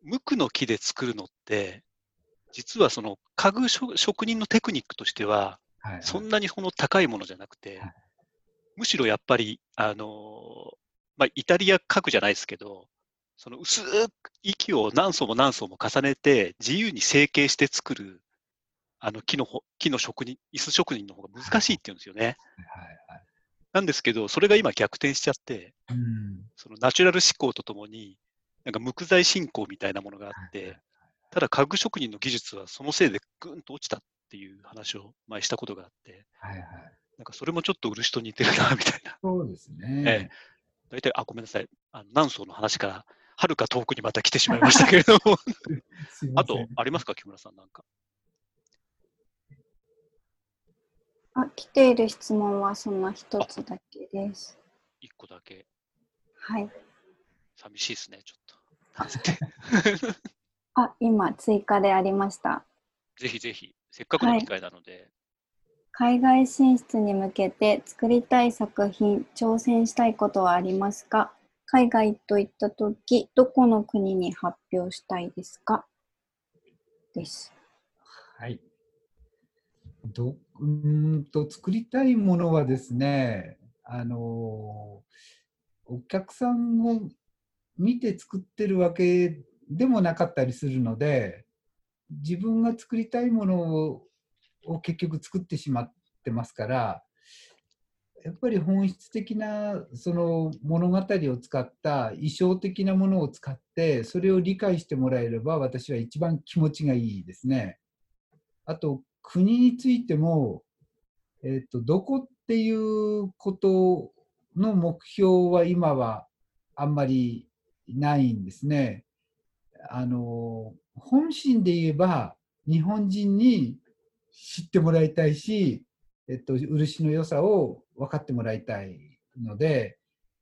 無垢の木で作るのって、実はその家具職職人のテクニックとしては、はい、そんなにこの高いものじゃなくてはい、むしろやっぱり、あの、まあ、イタリア家具じゃないですけど、その薄く息を何層も何層も重ねて、自由に成形して作る、あの木のほ木の職人、椅子職人の方が難しいって言うんですよね。はいはいなんですけど、それが今逆転しちゃって、うんそのナチュラル思考とともに、なんか無垢材信仰みたいなものがあって、ただ家具職人の技術はそのせいでぐんと落ちたっていう話を前したことがあって、はいはい。なんかそれもちょっと漆と似てるな、みたいな。そうですえね。大体、あ、ごめんなさい。あの南宋の話から、はるか遠くにまた来てしまいましたけれども。あと、ありますか、木村さん、なんか。あ、来ている質問はその一つだけです。一個だけ。はい。寂しいですね、ちょっと。あ、今追加でありました。ぜひぜひ、せっかくの機会なので、海外進出に向けて作りたい作品、挑戦したいことはありますか？海外といったとき、どこの国に発表したいですか？です。はい。どうんと作りたいものはですね、あのお客さんを見て作ってるわけでもなかったりするので、自分が作りたいものをを結局作ってしまってますから、やっぱり本質的なその物語を使った衣装的なものを使って、それを理解してもらえれば、私は一番気持ちがいいですね。あと、国についても、えっとどこっていうことの目標は今はあんまりないんですね。あの本心で言えば日本人に知ってもらいたいし、えっと、漆の良さを分かってもらいたいので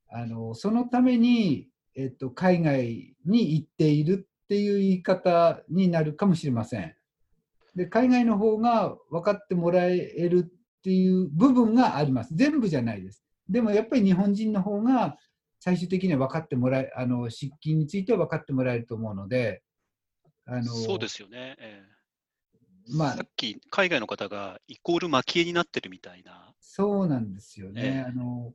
あのそのために、えっと、海外に行っているっていう言い方になるかもしれません。で海外の方が分かってもらえるっていう部分があります。全部じゃないです。でもやっぱり日本人の方が最終的には分かってもらえ、あの漆器については分かってもらえると思うので、あのそうですよね。ええまあさっき海外の方がイコール蒔絵になってるみたいな。そうなんですよね。ええあの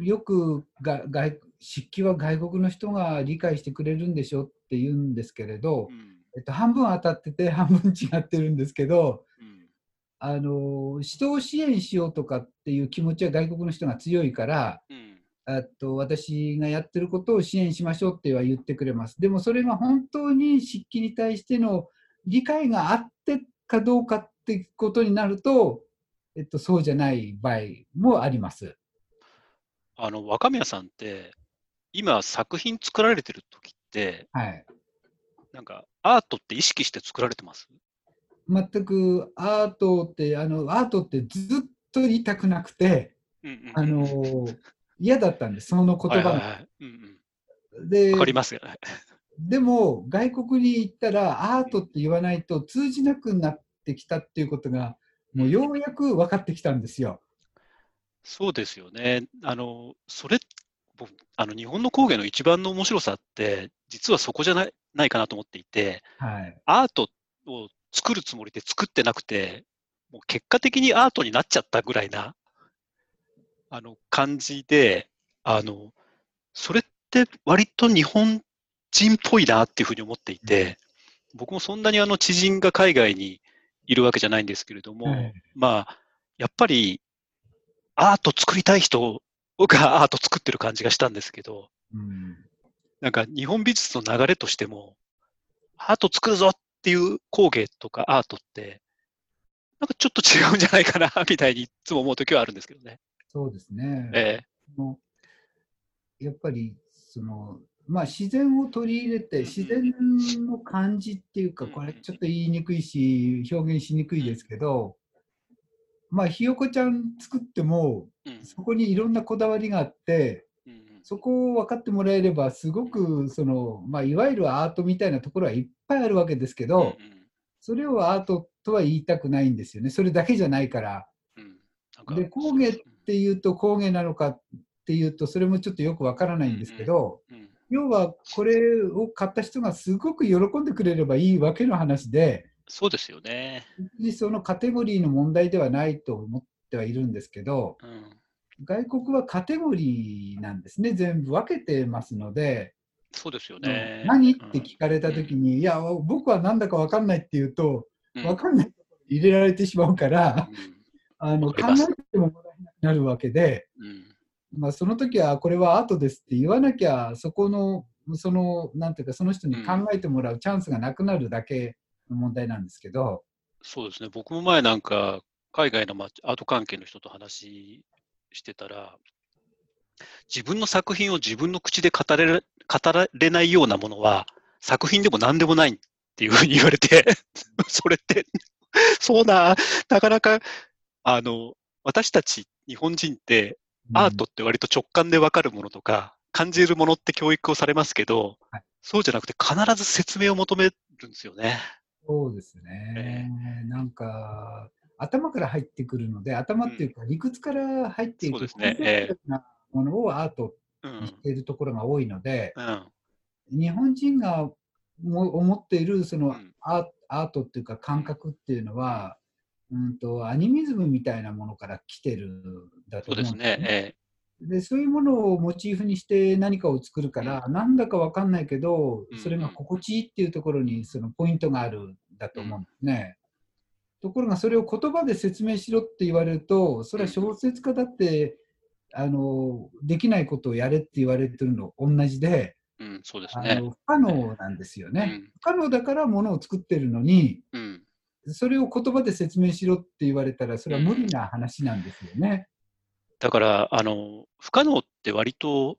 よくが外漆器は外国の人が理解してくれるんでしょって言うんですけれどう、んえっと、半分当たってて半分違ってるんですけどうんあの人を支援しようとかっていう気持ちは外国の人が強いからうんあと私がやってることを支援しましょうっては言ってくれます。でもそれが本当に漆器に対しての理解があってかどうかってことになると、えっと、そうじゃない場合もあります。あの若宮さんって、今作品作られてる時って、はい。なんかアートって意識して作られてます？全くアートって、あの、アートってずっと言いたくなくて、うんうんうんあの、嫌だったんです、その言葉が。はいはいはいうんうんでわかりますよね。でも、外国に行ったら、アートって言わないと通じなくなってきたっていうことが、もうようやく分かってきたんですよ。そうですよね。あの、それ、僕あの日本の工芸の一番の面白さって、実はそこじゃない？ないかなと思っていて、はい。アートを作るつもりで作ってなくて、もう結果的にアートになっちゃったぐらいな、あの、感じで、あの、それって割と日本人っぽいなっていうふうに思っていて、僕もそんなにあの知人が海外にいるわけじゃないんですけれども、はい。まあ、やっぱりアート作りたい人がアート作ってる感じがしたんですけど、うんなんか日本美術の流れとしても、アート作るぞっていう工芸とかアートって、なんかちょっと違うんじゃないかな、みたいにいつも思うときはあるんですけどね。そうですね。えもうやっぱりその、まあ、自然を取り入れて、うん自然の感じっていうか、うんこれちょっと言いにくいし、表現しにくいですけど、まあ、ひよこちゃん作っても、そこにいろんなこだわりがあって、そこを分かってもらえれば、すごくその、まあ、いわゆるアートみたいなところはいっぱいあるわけですけど、うんうんそれをアートとは言いたくないんですよね。それだけじゃないから。うんで、工芸っていうと工芸なのかっていうと、それもちょっとよくわからないんですけど、うん要はこれを買った人がすごく喜んでくれればいいわけの話で、そうですよね。そのカテゴリーの問題ではないと思ってはいるんですけど、うん外国はカテゴリーなんですね、全部分けてますので、そうですよね。何って聞かれたときに、いや、僕はなんだか分かんないって言うと、うん。分かんないところに入れられてしまうから、うん。あの考えてももらえなくなるわけで、うん。まあ、その時はこれはアートですって言わなきゃ、そこの、その、なんていうか、その人に考えてもらうチャンスがなくなるだけの問題なんですけど、そうですね。僕も前なんか、海外のまアート関係の人と話してたら、自分の作品を自分の口で語れる語られないようなものは、作品でも何でもないっていうふうに 言われて、それって、そうな、なかなか、あの、私たち日本人って、アートって割と直感でわかるものとか、感じるものって教育をされますけど、はい。そうじゃなくて必ず説明を求めるんですよね。そうですね、なんか、頭から入ってくるので、頭っていうか、理屈から入っていくそうですねなものをアートうんに。しているところが多いので、うん。日本人がも思っているそのうんアーアートっていうか感覚っていうのは、うん、とアニミズムみたいなものから来てるんだと思うんそうですね。えでそういうものをモチーフにして何かを作るから、なんだかわかんないけどうん、それが心地いいっていうところにそのポイントがあるんだと思うんですね。ところがそれを言葉で説明しろって言われると、それは小説家だって、あのできないことをやれって言われてるの同じで、えうん、そうですね。あの不可能なんですよね。うん不可能だからものを作ってるのに、うん。それを言葉で説明しろって言われたら、それは無理な話なんですよね。だから、あの、不可能って割と、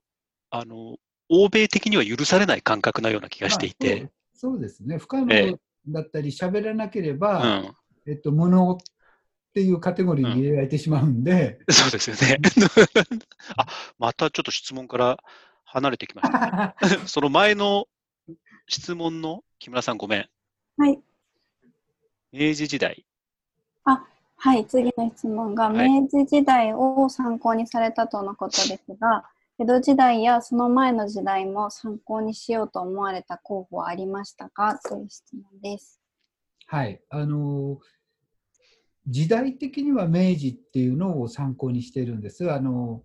あの、欧米的には許されない感覚なような気がしていて、まあそうですね。不可え能だったり、喋らなけれうば、ん。えっと、無能っていうカテゴリーに入れられてしまうんで、そうですよね。あ、またちょっと質問から離れてきました。その前の質問の木村さんごめん。はい。明治時代。はい、次の質問が、はい明治時代を参考にされたとのことですが、江戸時代やその前の時代も参考にしようと思われた候補はありましたか？という質問です。はい。あの、時代的には明治っていうのを参考にしているんです。あの、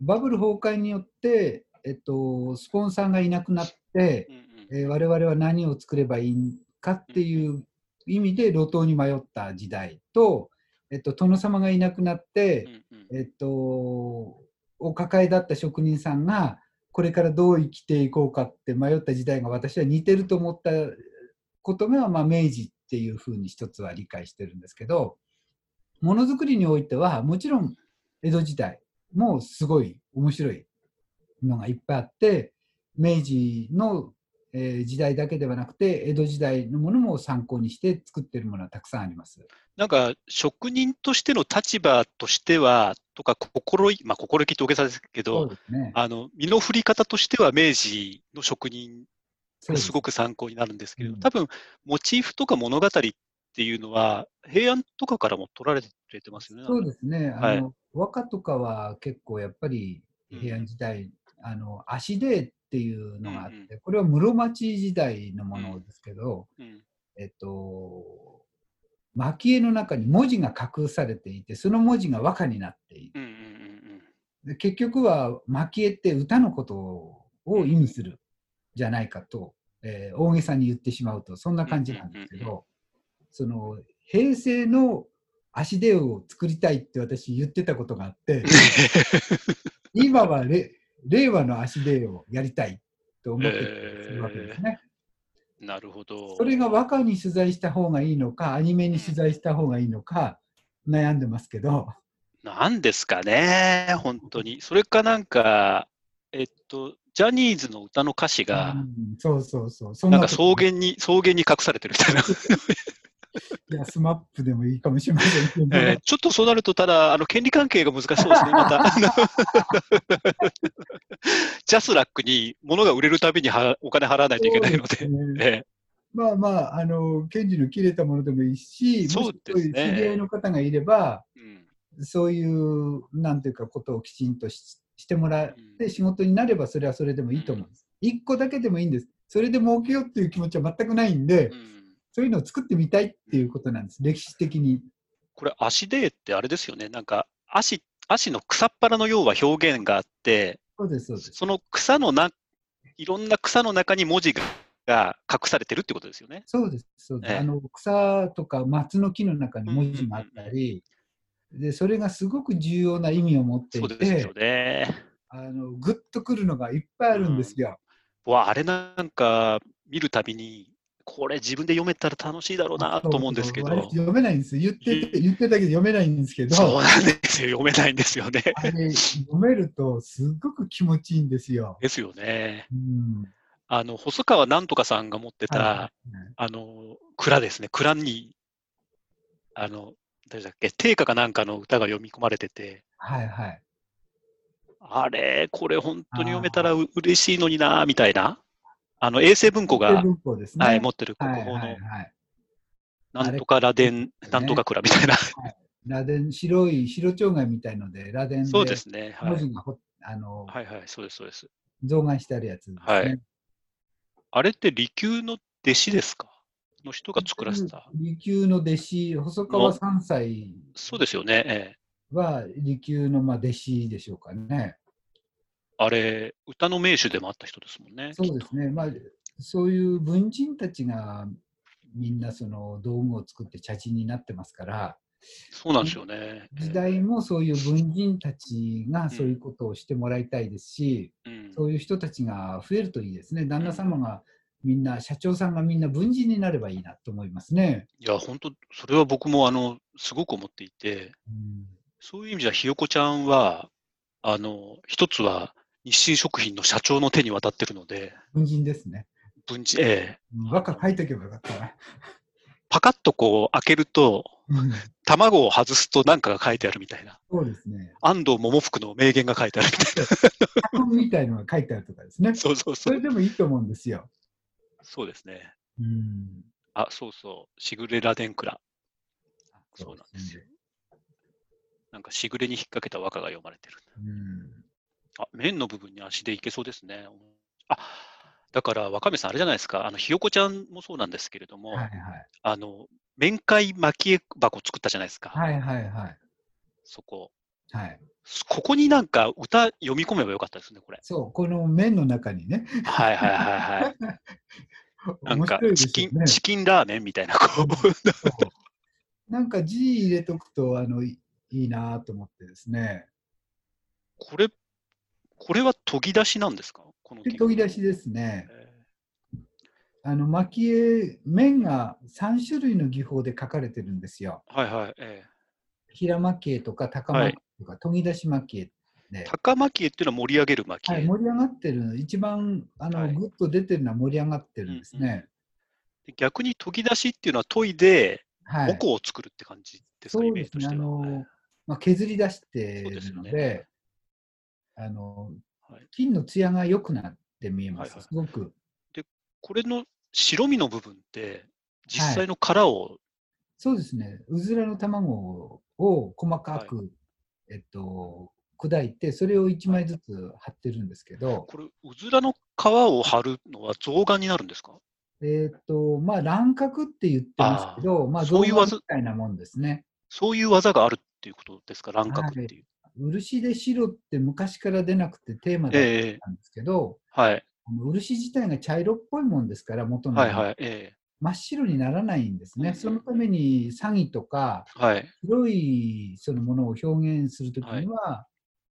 バブル崩壊によって、えっと、スポンサーがいなくなって、うんうんえー我々は何を作ればいいかっていう意味で路頭に迷った時代と、えっと、殿様がいなくなって、うんうんえっと、お抱えだった職人さんがこれからどう生きていこうかって迷った時代が私は似てると思ったことが、まあ、明治っていうふうに一つは理解してるんですけどものづくりにおいてはもちろん江戸時代もすごい面白いのがいっぱいあって明治の、えー時代だけではなくて江戸時代のものも参考にして作ってるものはたくさんあります。なんか、職人としての立場としては、とか、心意、まあ、心意気って大げさですけど、ですね。あの、身の振り方としては明治の職人す。ごく参考になるんですけど、うん。多分、モチーフとか物語っていうのは、平安とかからも取られてますよね。そうですね。はい。あの、和歌とかは結構やっぱり平安時代、あの、足でっていうのがあって、うんこれは室町時代のものですけど、うん。えっと、蒔絵の中に文字が隠されていて、その文字が和歌になっている。うんうんうん。で結局は蒔絵って歌のことを意味するじゃないかと、えー大げさに言ってしまうとそんな感じなんですけど、その平成の足手を作りたいって私言ってたことがあって、今はれ令和の足手をやりたいと思ってるわけですね。うん。なるほど。それが和歌に取材した方がいいのか、アニメに取材した方がいいのか悩んでますけど、なんですかね、本当に。それかなんか、えっと、ジャニーズの歌の歌詞が、うんそうそうそう、そなんか草原に、草原に隠されてるみたいな。いや、スマップでもいいかもしれませんけど、えーちょっとそうなると、ただ、あの、権利関係が難しそうですね、また。ジャスラックに物が売れるたびにはお金払わないといけないので。えまあまあ、あの、権利の切れたものでもいいし、そうですね。知り合いの方がいれば、ーうん。そういう、なんていうか、ことをきちんとししてもらっうんて仕事になれば、それはそれでもいいと思うんです。一個だけでもいいんです。それで儲けようっていう気持ちは全くないんで、うんそういうのを作ってみたいっていうことなんです。歴史的に。これ、足でってあれですよね。なんか、足、足の草っ腹の要は表現があって、そうです、そうです。その草のな、いろんな草の中に文字がが隠されてるってことですよね。そうです、そうです。ええあの草とか松の木の中に文字があったり、でそれがすごく重要な意味を持っていそうですよて、ね。あのグッとくるのがいっぱいあるんですよ。わあれなんか見るたびに、これ自分で読めたら楽しいだろうなと思うんですけど読めないんですよ。言ってて言ってたけど読めないんですけど、そうなんですよ。読めないんですよね。読めるとすごく気持ちいいんですよ。ですよね。うんあの、細川なんとかさんが持ってた、はいはいあの、蔵ですね。蔵に、あの、誰だっけ、定歌かなんかの歌が読み込まれてて、はいはい。あれ、これ本当に読めたらう嬉しいのにな、みたいな。あの、衛星文庫が、文庫ですね。はい、持ってる国はい宝の、はいはい。なんとか螺鈿、なんとか蔵みたいな。螺鈿、白い、白蝶貝みたいので、螺鈿でそうですね。はい。文字がほ、あの、はいはい、そうです、そうです。象眼してあるやつですね。はいあれって利休の弟子ですか？の人が作らせた。利休の弟子、細川三歳そうですよね。ええは利休のまあ弟子でしょうかね。あれ、歌の名手でもあった人ですもんね。そうですね。まあ、そういう文人たちがみんなその道具を作って茶人になってますから、そうなんですよね。時代もそういう文人たちがそういうことをしてもらいたいですし、うんそういう人たちが増えるといいですね。旦那様がみんな、社長さんがみんな文人になればいいなと思いますね。いや、本当、それは僕もあの、すごく思っていて、うんそういう意味じゃ、ひよこちゃんは、あの、一つは日清食品の社長の手に渡ってるので、文人ですね。文人、ええうん和歌書いとけばよかったな。パカッとこう開けると、うん卵を外すと何かが書いてあるみたいな。そうですね。安藤桃福の名言が書いてあるみたい 箱みたいのが書いてあるとかですねな。。そうそうそそうれ。でもいいと思うんですよ。そうですね。うん。あ、そうそう。しぐれ螺鈿蔵。そうなんですよ。なんかしぐれに引っ掛けた和歌が読まれてる。うん。あ、面の部分に足でいけそうですね。あ、だから若宮さんあれじゃないですか。あの、ひよこちゃんもそうなんですけれども、はいはい。あの、面会蒔絵箱作ったじゃないですか。はいはいはい。そこ。はい。ここになんか歌読み込めばよかったですね、これ。そう、この麺の中にね。はいはいはいはい。なんか面白いでチキン。チキンラーメンみたいな、こう。なんか字入れとくとあのいいいなと思ってですね。これ、これは研ぎ出しなんですか？こので研ぎ出しですね。えあの蒔絵、面が3種類の技法で書かれてるんですよ。ーはいはい。え平蒔絵とか高蒔絵とか、研ぎ出し蒔絵でー、。高蒔絵っていうのは盛り上げる蒔絵。はい、盛り上がってる、一番あの、はいぐっと出てるのは盛り上がってるんですね。で逆に研ぎ出しっていうのは研いで、はい。を作るって感じですか、そうイメーですね。あジとしては。の、まあ、削り出してるので、あのはい、金の艶が良くなって見えます。はいはいすごく。これの白身の部分って、実際の殻を、そうですね。うずらの卵を細かく、えっと、砕いて、それを1枚ずつ貼ってるんですけど、これ、うずらの皮を貼るのは象眼になるんですか？えっ、と、まあ、乱獲って言ってますけど、まあ、そういう技造語みたいなもんですね。そういう技があるっていうことですか、乱獲っていう。漆で白って昔から出なくてテーマだっええ。たんですけど、漆自体が茶色っぽいもんですから、元の、はいはい。え真っ白にならないんですね。うんそのために詐欺とか、えはい。白いそのものを表現するときには、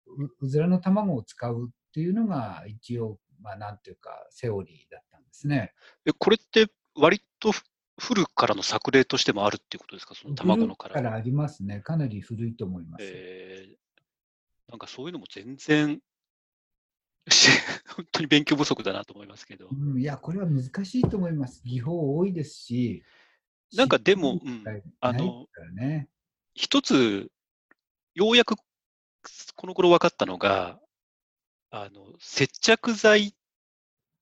ううずらの卵を使うっていうのが一応、まあ、なんていうか、セオリーだったんですね。え、これって割とふ古くからの作例としてもあるっていうことですか、その卵の殻。からありますね。かなり古いと思います。えーなんかそういうのも全然、し 本当に勉強不足だなと思いますけど。うん、いや、これは難しいと思います。技法多いですし。なんかでもうんあのね。一つ、ようやくこの頃分かったのが、あの接着剤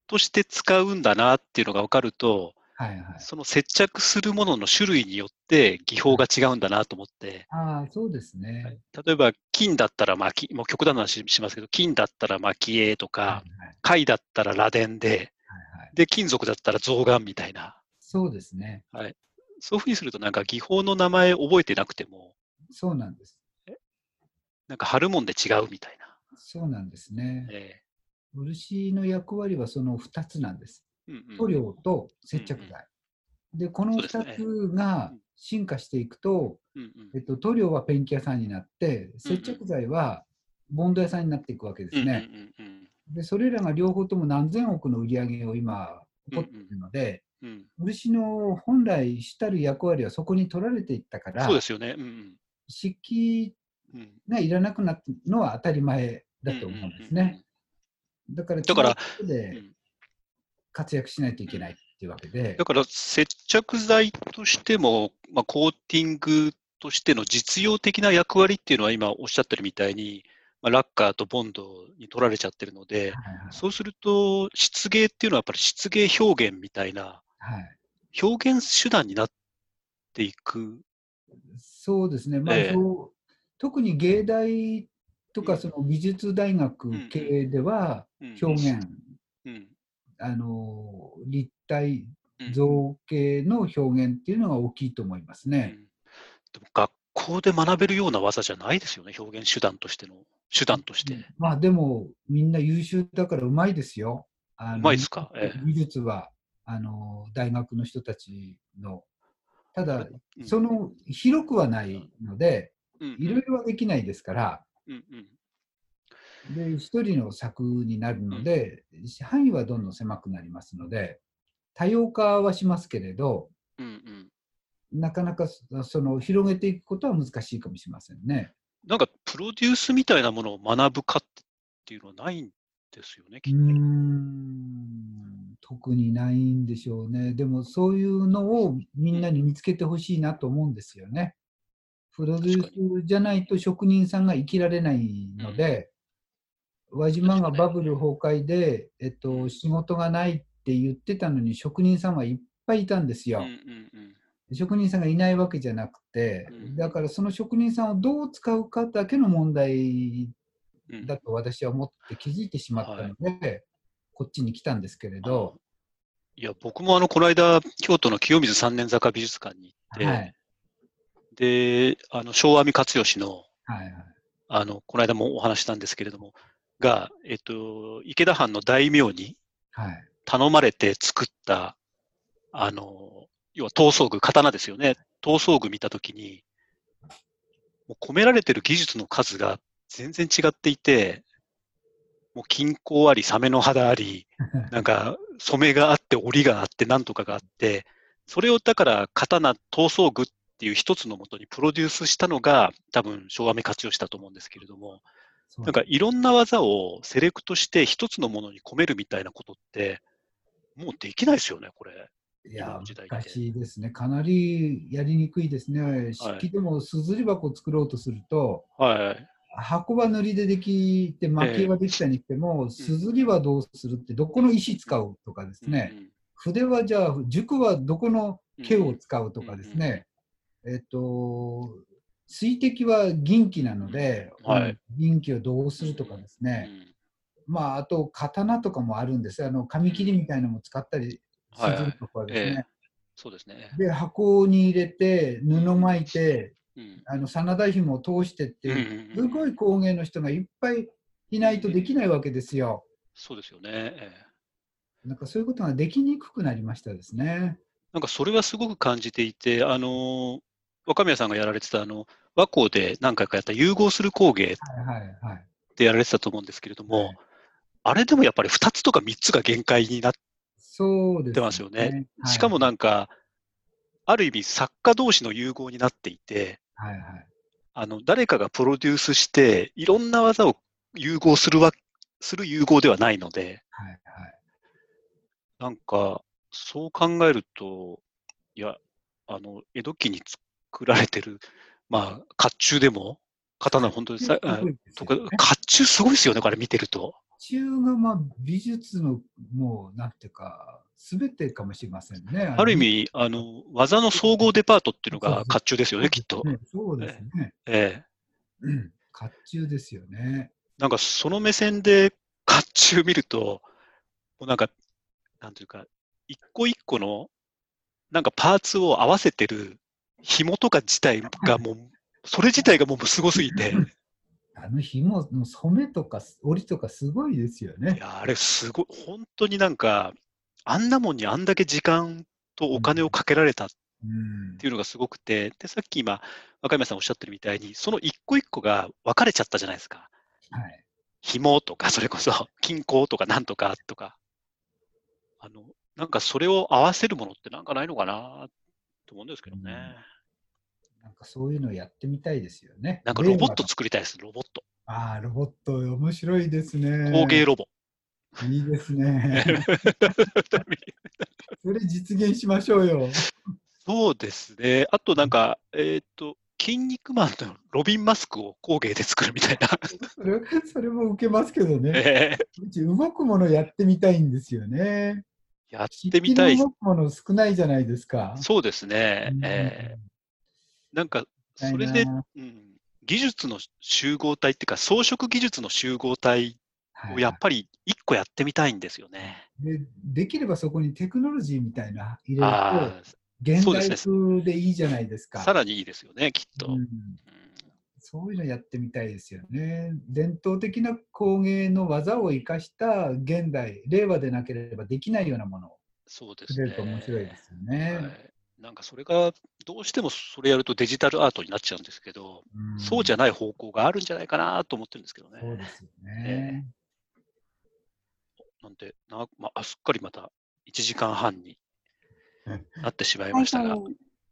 として使うんだなっていうのが分かると、はいはい。その接着するものの種類によって技法が違うんだなと思って、ああ、そうですね。例えば金だったら巻き、もう極端な話しますけど、金だったら蒔絵とか、はいはい貝だったら螺鈿で、はいはい。で、金属だったら象眼みたいな、そうですね。そういうふうにするとなんか技法の名前覚えてなくても、そうなんです。なんか貼るもんで違うみたいな。そうなんですね。え漆の役割はその2つなんです。塗料と接着剤。で、この2そうですね。つが進化していくと、うんうん。えっと、塗料はペンキ屋さんになって、接着剤はボンド屋さんになっていくわけですね。で、それらが両方とも何千億の売り上げを今、起こっているので、うんうん漆の本来主たる役割はそこに取られていったからそう、ですよね。うん漆器うん。うんがいらなくなったのは当たり前だと思うんですね。だから、だから違うん活躍しないといけないっていうわけで。だ、から接着剤としても、まあ、コーティングとしての実用的な役割っていうのは今おっしゃってるみたいに、まあ、ラッカーとボンドに取られちゃってるので、はいはいそうすると漆芸っていうのはやっぱり漆芸表現みたいなはい、表現手段になっていく。そうですね、まあええ。そう特に芸大とうん。かその美術大学系ではうん。表現、うんあの立体うん。造形の表現っていうのが大きいと思いますね。うん。でも学校で学べるような技じゃないですよね、表現手段としての、手段として。まあでもみんな優秀だからうまいですよ。あのうまいですか？ええ。技術はあの大学の人たちの。ただ、うん。その広くはないので、うん。うん。いろいろはできないですから、うんうんで一人の作になるので、範囲はどんどん狭くなりますので、多様化はしますけれど、うんうんなかなかそその広げていくことは難しいかもしれませんね。なんかプロデュースみたいなものを学ぶかっていうのはないんですよね、きっと。ん特にないんでしょうね。でもそういうのをみんなに見つけてほしいなと思うんですよね。プロデュースじゃないと職人さんが生きられないので、輪島がバブル崩壊で、えっと、仕事がないって言ってたのに職人さんはいっぱいいたんですよ。うんうんうん。職人さんがいないわけじゃなくてうん、だからその職人さんをどう使うかだけの問題うん。だと私は思って気づいてしまったので、こっちに来たんですけれど、いや、僕もあの、この間、京都の清水三年坂美術館に行って、はい。で、あの、昭和美勝義の、はいはい。あの、この間もお話ししたんですけれども、が、えっと、池田藩の大名にはい頼まれて作った、あの、要は刀装具、刀ですよね。刀装具見たときに、もう込められてる技術の数が全然違っていて、もう金工あり、サメの肌あり、なんか染めがあって、織りがあって、なんとかがあって、それをだから刀、刀装具っていう一つのもとにプロデュースしたのが、多分昭和目勝義だと思うんですけれども、なんかいろんな技をセレクトして一つのものに込めるみたいなことって、もうできないですよね、これ。いや難しいですね。かなりやりにくいですね。漆器でもすずり箱を作ろうとすると、はい。箱は塗りでできて、蒔絵はできたにしても、すずりはどうするって、どこの石使うとかですね、筆はじゃあ、塾はどこの毛を使うとかですね、えっと、水滴は銀器なので、はい銀器をどうするとかですね、まあ、あと刀とかもあるんです。あの紙切りみたいなのも使ったりはいはい沈むとかですね。そうですね。で、箱に入れて、布巻いて、うん。あの真田紐を通してってうんいう、うんうんすごい工芸の人がいっぱいいないとできないわけですよ。そうですよね。ええなんかそういうことができにくくなりましたですね。なんかそれはすごく感じていて、あの、若宮さんがやられてた、あの、和光で何回かやった融合する工芸はいはいはい。でやられてたと思うんですけれども、はいあれでもやっぱり2つとか3つが限界になってますよね。はいしかもなんか、ある意味作家同士の融合になっていて、はいはい。あの、誰かがプロデュースして、いろんな技を融合するわ、する融合ではないので、はいはい。なんか、そう考えると、いや、あの、江戸期に作られてる、まあ、甲冑でも、刀本当にさ、あすごいですとか、甲冑すごいですよね、これ見てると。中がまあ美術のもうなんていうか、すべてかもしれませんね。ある意味、あの、技の総合デパートっていうのが甲冑ですよね、きっと。そうですね。ええ。うん甲冑ですよね。なんかその目線で甲冑見ると、もうなんか、なんていうか、一個一個の、なんかパーツを合わせてる紐とか自体がもう、それ自体がもうすごすぎて、あの紐の染めとか織りとかすごいですよねい。や、あれすごい、本当になんか、あんなもんにあんだけ時間とお金をかけられたっうんていうのがすごくて、で、さっき今、若宮さんおっしゃってるみたいに、その一個一個が分かれちゃったじゃないですか。はい。紐とか、それこそ均衡とかなんとかとか。あの、なんかそれを合わせるものってなんかないのかなと思うんですけどね。なんかそういうのやってみたいですよね。なんかロボット作りたいです、ロボット。ああ、ロボット面白いですね。工芸ロボ。いいですね。それ実現しましょうよ。そうですね。あとなんか、えっ、と、筋肉マンのロビンマスクを工芸で作るみたいな。それそれも受けますけどね。ええうち動くものやってみたいんですよね。やってみたい。もの少ないじゃないですか。そうですね。うんええなんか、それで、なうん、技術の集合体っていうか、装飾技術の集合体はいをやっぱり一個やってみたいんですよね。でできればそこにテクノロジーみたいな入れるあと、現代風でいいじゃないですあ、か。さらにいいですよね、きっと。うんうんそういうのやってみたいですよね。伝統的な工芸の技を生かした現代、令和でなければできないようなものをそうですね。作れると面白いですよね。はいなんかそれが、どうしてもそれやるとデジタルアートになっちゃうんですけど、うんそうじゃない方向があるんじゃないかなと思ってるんですけどね。そうですよね。なんで、なまあ、すっかりまた1時間半になってしまいま最したが、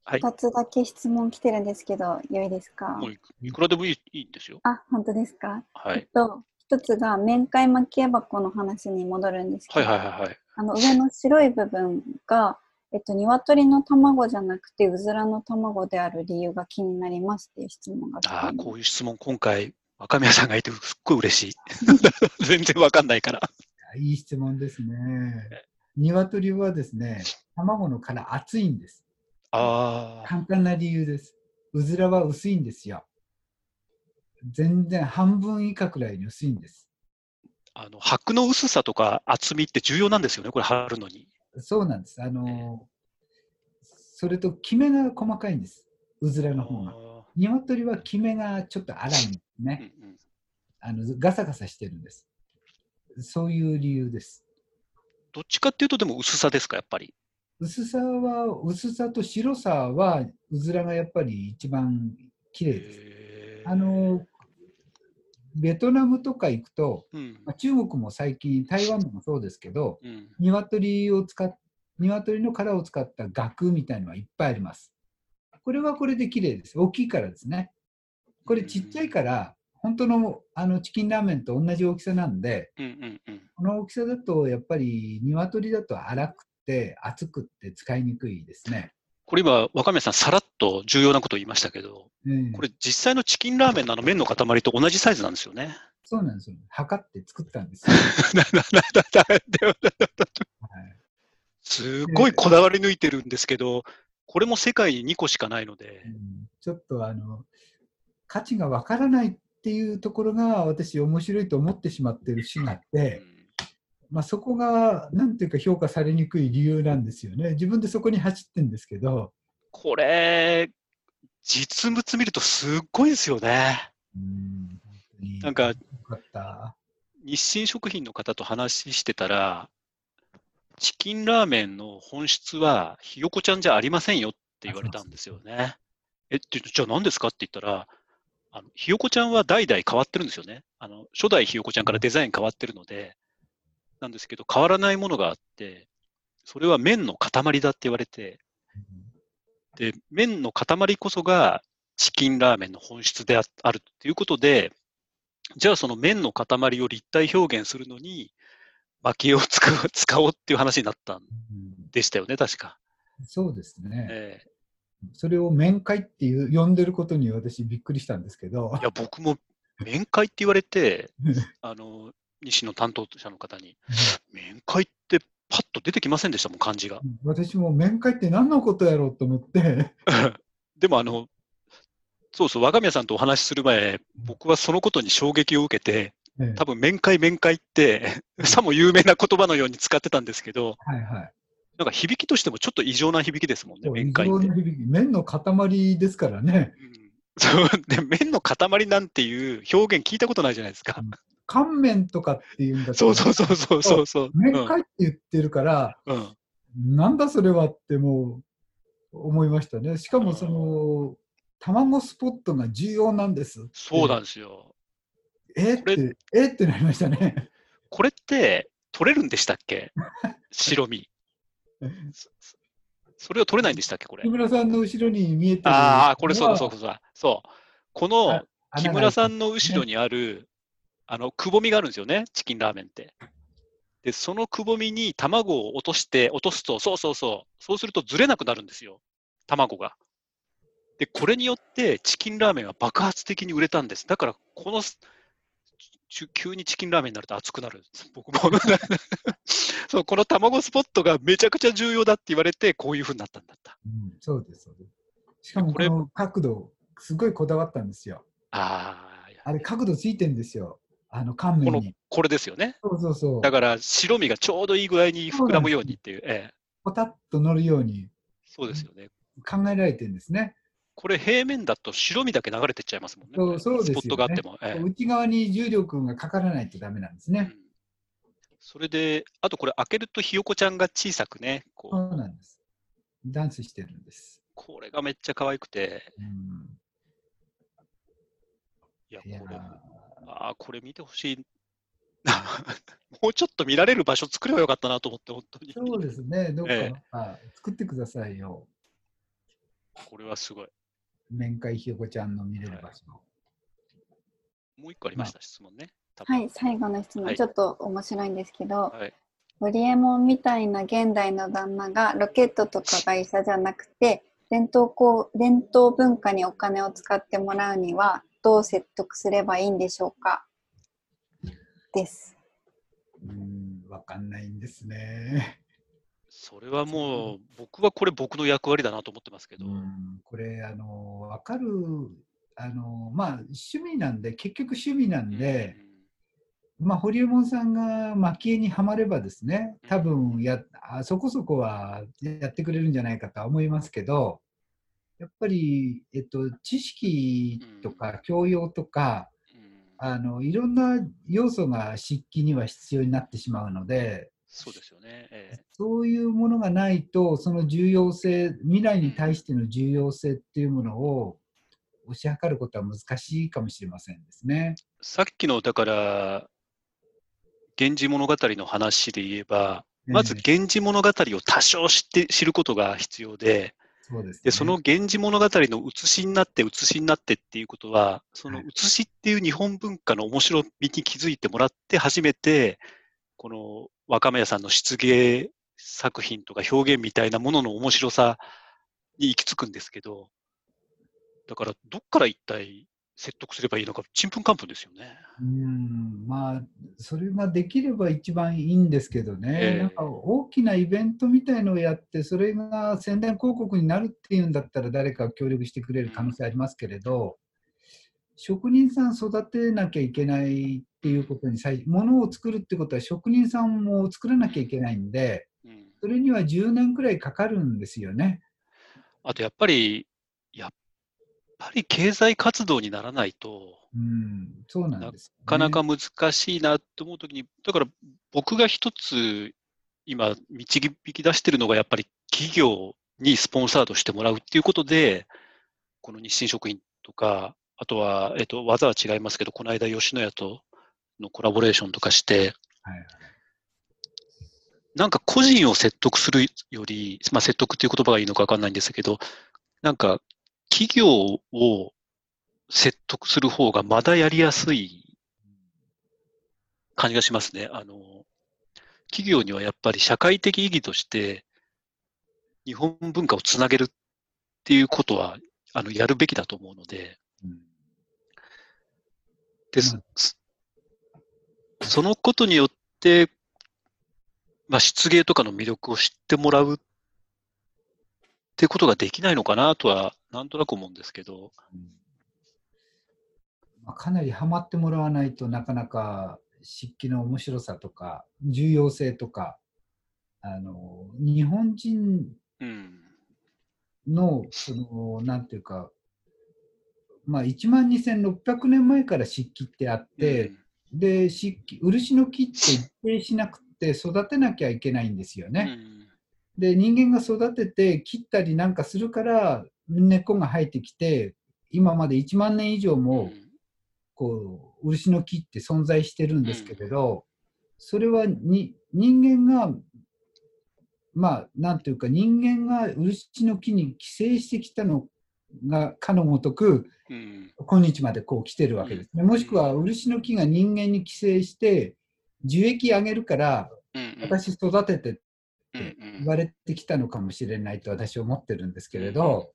2つだけ質問来てるんですけど、良いですか？もういいくらでもいいいいんですよ。あ、本当ですか？はい。えっと、一つが面会巻き絵箱の話に戻るんですけど、はいはいはいはい。あの上の白い部分が、えっと、鶏の卵じゃなくて、うずらの卵である理由が気になりますっていう質問が来てああ、こういう質問、今回、若宮さんがいて、すっごい嬉しい。全然わかんないから。いい質問ですね。鶏はですね、卵の殻厚いんです。ああ、簡単な理由です。うずらは薄いんですよ。全然半分以下くらいに薄いんです。あの、箔の薄さとか厚みって重要なんですよね、これ貼るのに。そうなんです。あの、それと、キメが細かいんです。うずらの方が。あ鶏はキメがちょっと粗いんですーうんね。うんあのガサガサしてるんです。そういう理由です。どっちかっていうと、でも薄さですか、やっぱり？薄さは、薄さと白さは、うずらがやっぱり一番綺麗です。あの、ベトナムとか行くと、うんまあ中国も最近、台湾でもそうですけど、うん鶏を使っ鶏の殻を使った額みたいのはいっぱいあります。これはこれで綺麗です。大きいからですね。これちっちゃいから、本当のあのチキンラーメンと同じ大きさなんで、うんうんうんこの大きさだとやっぱり鶏だと粗くて厚くって使いにくいですね。これ今、若宮さん、さらっと重要なことを言いましたけど、うんこれ実際のチキンラーメンのあの麺の塊と同じサイズなんですよね。そうなんですよ。測って作ったんですよ。はいすごいこだわり抜いてるんですけど、これも世界に2個しかないのでう、んちょっとあの価値がわからないっていうところが私面白いと思ってしまってる節があって、まあ、そこが、なんていうか評価されにくい理由なんですよね。自分でそこに走ってるんですけど。これ、実物見るとすっごいですよね。うんなんか、よか。日清食品の方と話してたら、チキンラーメンの本質はひよこちゃんじゃありませんよって言われたんですよね。え、ってじゃあ何ですかって言ったら、あのひよこちゃんは代々変わってるんですよね。あの初代ひよこちゃんからデザイン変わってるので、なんですけど、変わらないものがあって、それは麺の塊だって言われて、で、麺の塊こそがチキンラーメンの本質でああるということで、じゃあその麺の塊を立体表現するのに、蒔絵を使う使おうっていう話になったんうんでしたよね、確か。そうですね。えそれを面会っていう呼んでることに私びっくりしたんですけどえい。や、僕も面会って言われて、あの、西の担当者の方に、面会ってパッと出てきませんでしたもん、漢字が。私も面会って何のことやろうと思って、でもあの、そうそう、若宮さんとお話しする前、僕はそのことに衝撃を受けて、ええ多分面会面会って、さも有名な言葉のように使ってたんですけど、はいはい。なんか響きとしてもちょっと異常な響きですもんね、面会って常な。響き麺の塊ですからね。うんそうで麺の塊なんていう表現聞いたことないじゃないですか。乾麺とかっていうんだったらそうそうそうそうそうそう。面会って言ってるから、うんうんなんだそれはってもう思いましたね。しかもその、卵スポットが重要なんです。そうなんですよ。え？ーって、え？ーってなりましたね。これって取れるんでしたっけ？白身。そそれを取れないんでしたっけこれ？木。村さんの後ろに見えてるああ、これそうだそうだそうだ。そう。このあ木村さんの後ろにある、あの、くぼみがあるんですよね、チキンラーメンって。で、そのくぼみに卵を落として、落とすと、そうそうそう、そうするとずれなくなるんですよ、卵が。で、これによってチキンラーメンは爆発的に売れたんです。だから、この、急にチキンラーメンになると熱くなる。僕も。そう、この卵スポットがめちゃくちゃ重要だって言われて、こういうふうになったんだった。うんそうです、そうです。しかもこの角度、すごいこだわったんですよ。ああ、あれ、角度ついてんですよ。あの、乾この麺に。、これですよね。そうそうそう。だから白身がちょうどいい具合に膨らむようにっていう、ええ、ポタッと乗るようにそうですよね。考えられてるんですね。これ平面だと白身だけ流れてっちゃいますもんね。そうそうですよねスポットがあっても。ええ内側に重力がかからないとダメなんですね。うんそれで、あとこれ開けるとひよこちゃんが小さくね、こうそうなんです。ダンスしてるんです。これがめっちゃ可愛くて、うん、いやこれ、ああ、これ見てほしい。もうちょっと見られる場所作ればよかったなと思って、本当に。そうですね。どっか、えあ作ってくださいよ。これはすごい。面会ひよこちゃんの見れる場所。もう一個ありました、質問ね。はい、最後の質問、はいちょっと面白いんですけど、はい。ホリエモンみたいな現代の旦那がロケットとかが医者じゃなくて伝統こう伝統文化にお金を使ってもらうにはどう説得すればいいんでしょうか？です。うん、わかんないんですね。それはもう、僕はこれ僕の役割だなと思ってますけど、うん、これ、あの、わかる、あの、まあ、趣味なんで、結局趣味なんで、まあ、堀エモ門さんが蒔絵にはまればですね、多分やあそこそこはやってくれるんじゃないかとは思いますけど、やっぱり、えっと、知識とか教養とか、あのいろんな要素が漆器には必要になってしまうので、そうですよね。ええそういうものがないと、その重要性、未来に対しての重要性っていうものを推し量ることは難しいかもしれませんですね。さっきの、だから、源氏物語の話で言えば、まずええ源氏物語を多少知って知ることが必要で、そうですね。で、その源氏物語の写しになって、写しになってっていうことは、そのはい。写しっていう日本文化の面白みに気づいてもらって初めて、この若宮さんの漆芸作品とか表現みたいなものの面白さに行き着くんですけど、だからどっから一体説得すればいいのか、ちんぷんかんぷんですよね。うんまあ、それができれば一番いいんですけどね、ええなんか大きなイベントみたいのをやって、それが宣伝広告になるっていうんだったら、誰か協力してくれる可能性ありますけれど、職人さん育てなきゃいけないっていうことに最、ものを作るってことは職人さんも作らなきゃいけないんで、うんそれには10年くらいかかるんですよね。あとやっぱり、やっぱり経済活動にならないと、うん、そうなんです、ね。なかなか難しいなと思うときに、だから僕が一つ今導き出してるのがやっぱり企業にスポンサードしてもらうっていうことで、この日清食品とか、あとは、えっと、技は違いますけど、この間吉野家とのコラボレーションとかして、はいはいなんか個人を説得するより、まあ説得っていう言葉がいいのかわかんないんですけど、なんか企業を説得する方がまだやりやすい感じがしますね。あの、企業にはやっぱり社会的意義として日本文化をつなげるっていうことは、あの、やるべきだと思うので、うんですうん。そそのことによって、まあ、漆芸とかの魅力を知ってもらうってことができないのかなとは、なんとなく思うんですけど、うんまあ、かなりハマってもらわないとなかなか漆器の面白さとか重要性とかあの日本人うん。のそのなんていうか、まあ、1万2600年前から漆器ってあって、で漆器漆の木って一定しなくて育てなきゃいけないんですようん、ね。で人間が育てて切ったりなんかするから根っこが生えてきて今まで1万年以上うん。もこう漆の木って存在してるんですけれど、それはに人間がまあなんていうか人間が漆の木に寄生してきたのがかのごとくうん、今日までこう来てるわけですね。もしくは漆の木が人間に寄生して樹液あげるからうん、私育ててってうん、言われてきたのかもしれないと私は思ってるんですけれど、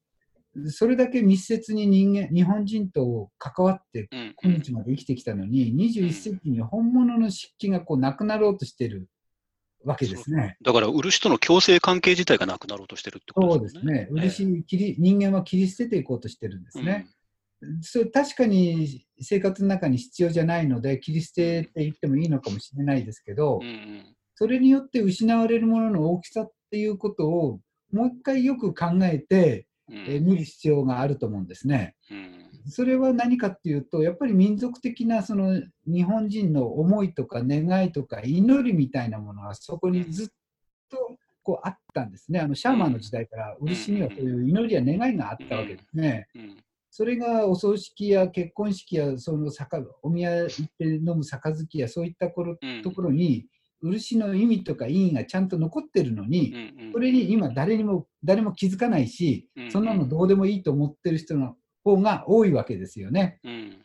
それだけ密接に人間日本人と関わってうん、今日まで生きてきたのに21世紀に本物の漆器がこうなくなろうとしてるわけですね。だから、漆との共生関係自体がなくなろうとしてるってこそうとですよですね。ね。漆切り人間は切り捨てていこうとしてるんですね。それ確かに生活の中に必要じゃないので切り捨てって言ってもいいのかもしれないですけど、うん、うん、それによって失われるものの大きさっていうことをもう一回よく考えて、うん、えー見る必要があると思うんですね。うん、それは何かっていうとやっぱり民族的なその日本人の思いとか願いとか祈りみたいなものがそこにずっとこうあったんですね。あのシャーマンの時代から漆にはそういう祈りや願いがあったわけですね。うん、それがお葬式や結婚式やその酒お宮行って飲む杯やそういった頃うんところに漆の意味とか意義がちゃんと残ってるのに、うん、それに今誰にも誰も気づかないしうん、そんなのどうでもいいと思ってる人の方が多いわけですよね。うん、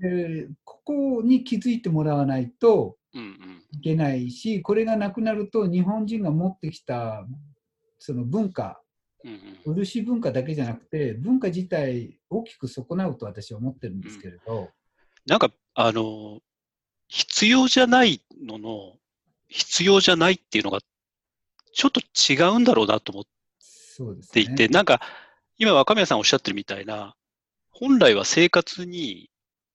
でここに気づいてもらわないとうん、うん、いけないしこれがなくなると日本人が持ってきたその文化うん、漆文化だけじゃなくて文化自体大きく損なうと私は思ってるんですけれど、なんか、あの、必要じゃないのの、必要じゃないっていうのが、ちょっと違うんだろうなと思っ。ていて、なんか、今若宮さんおっしゃってるみたいな、本来は生活に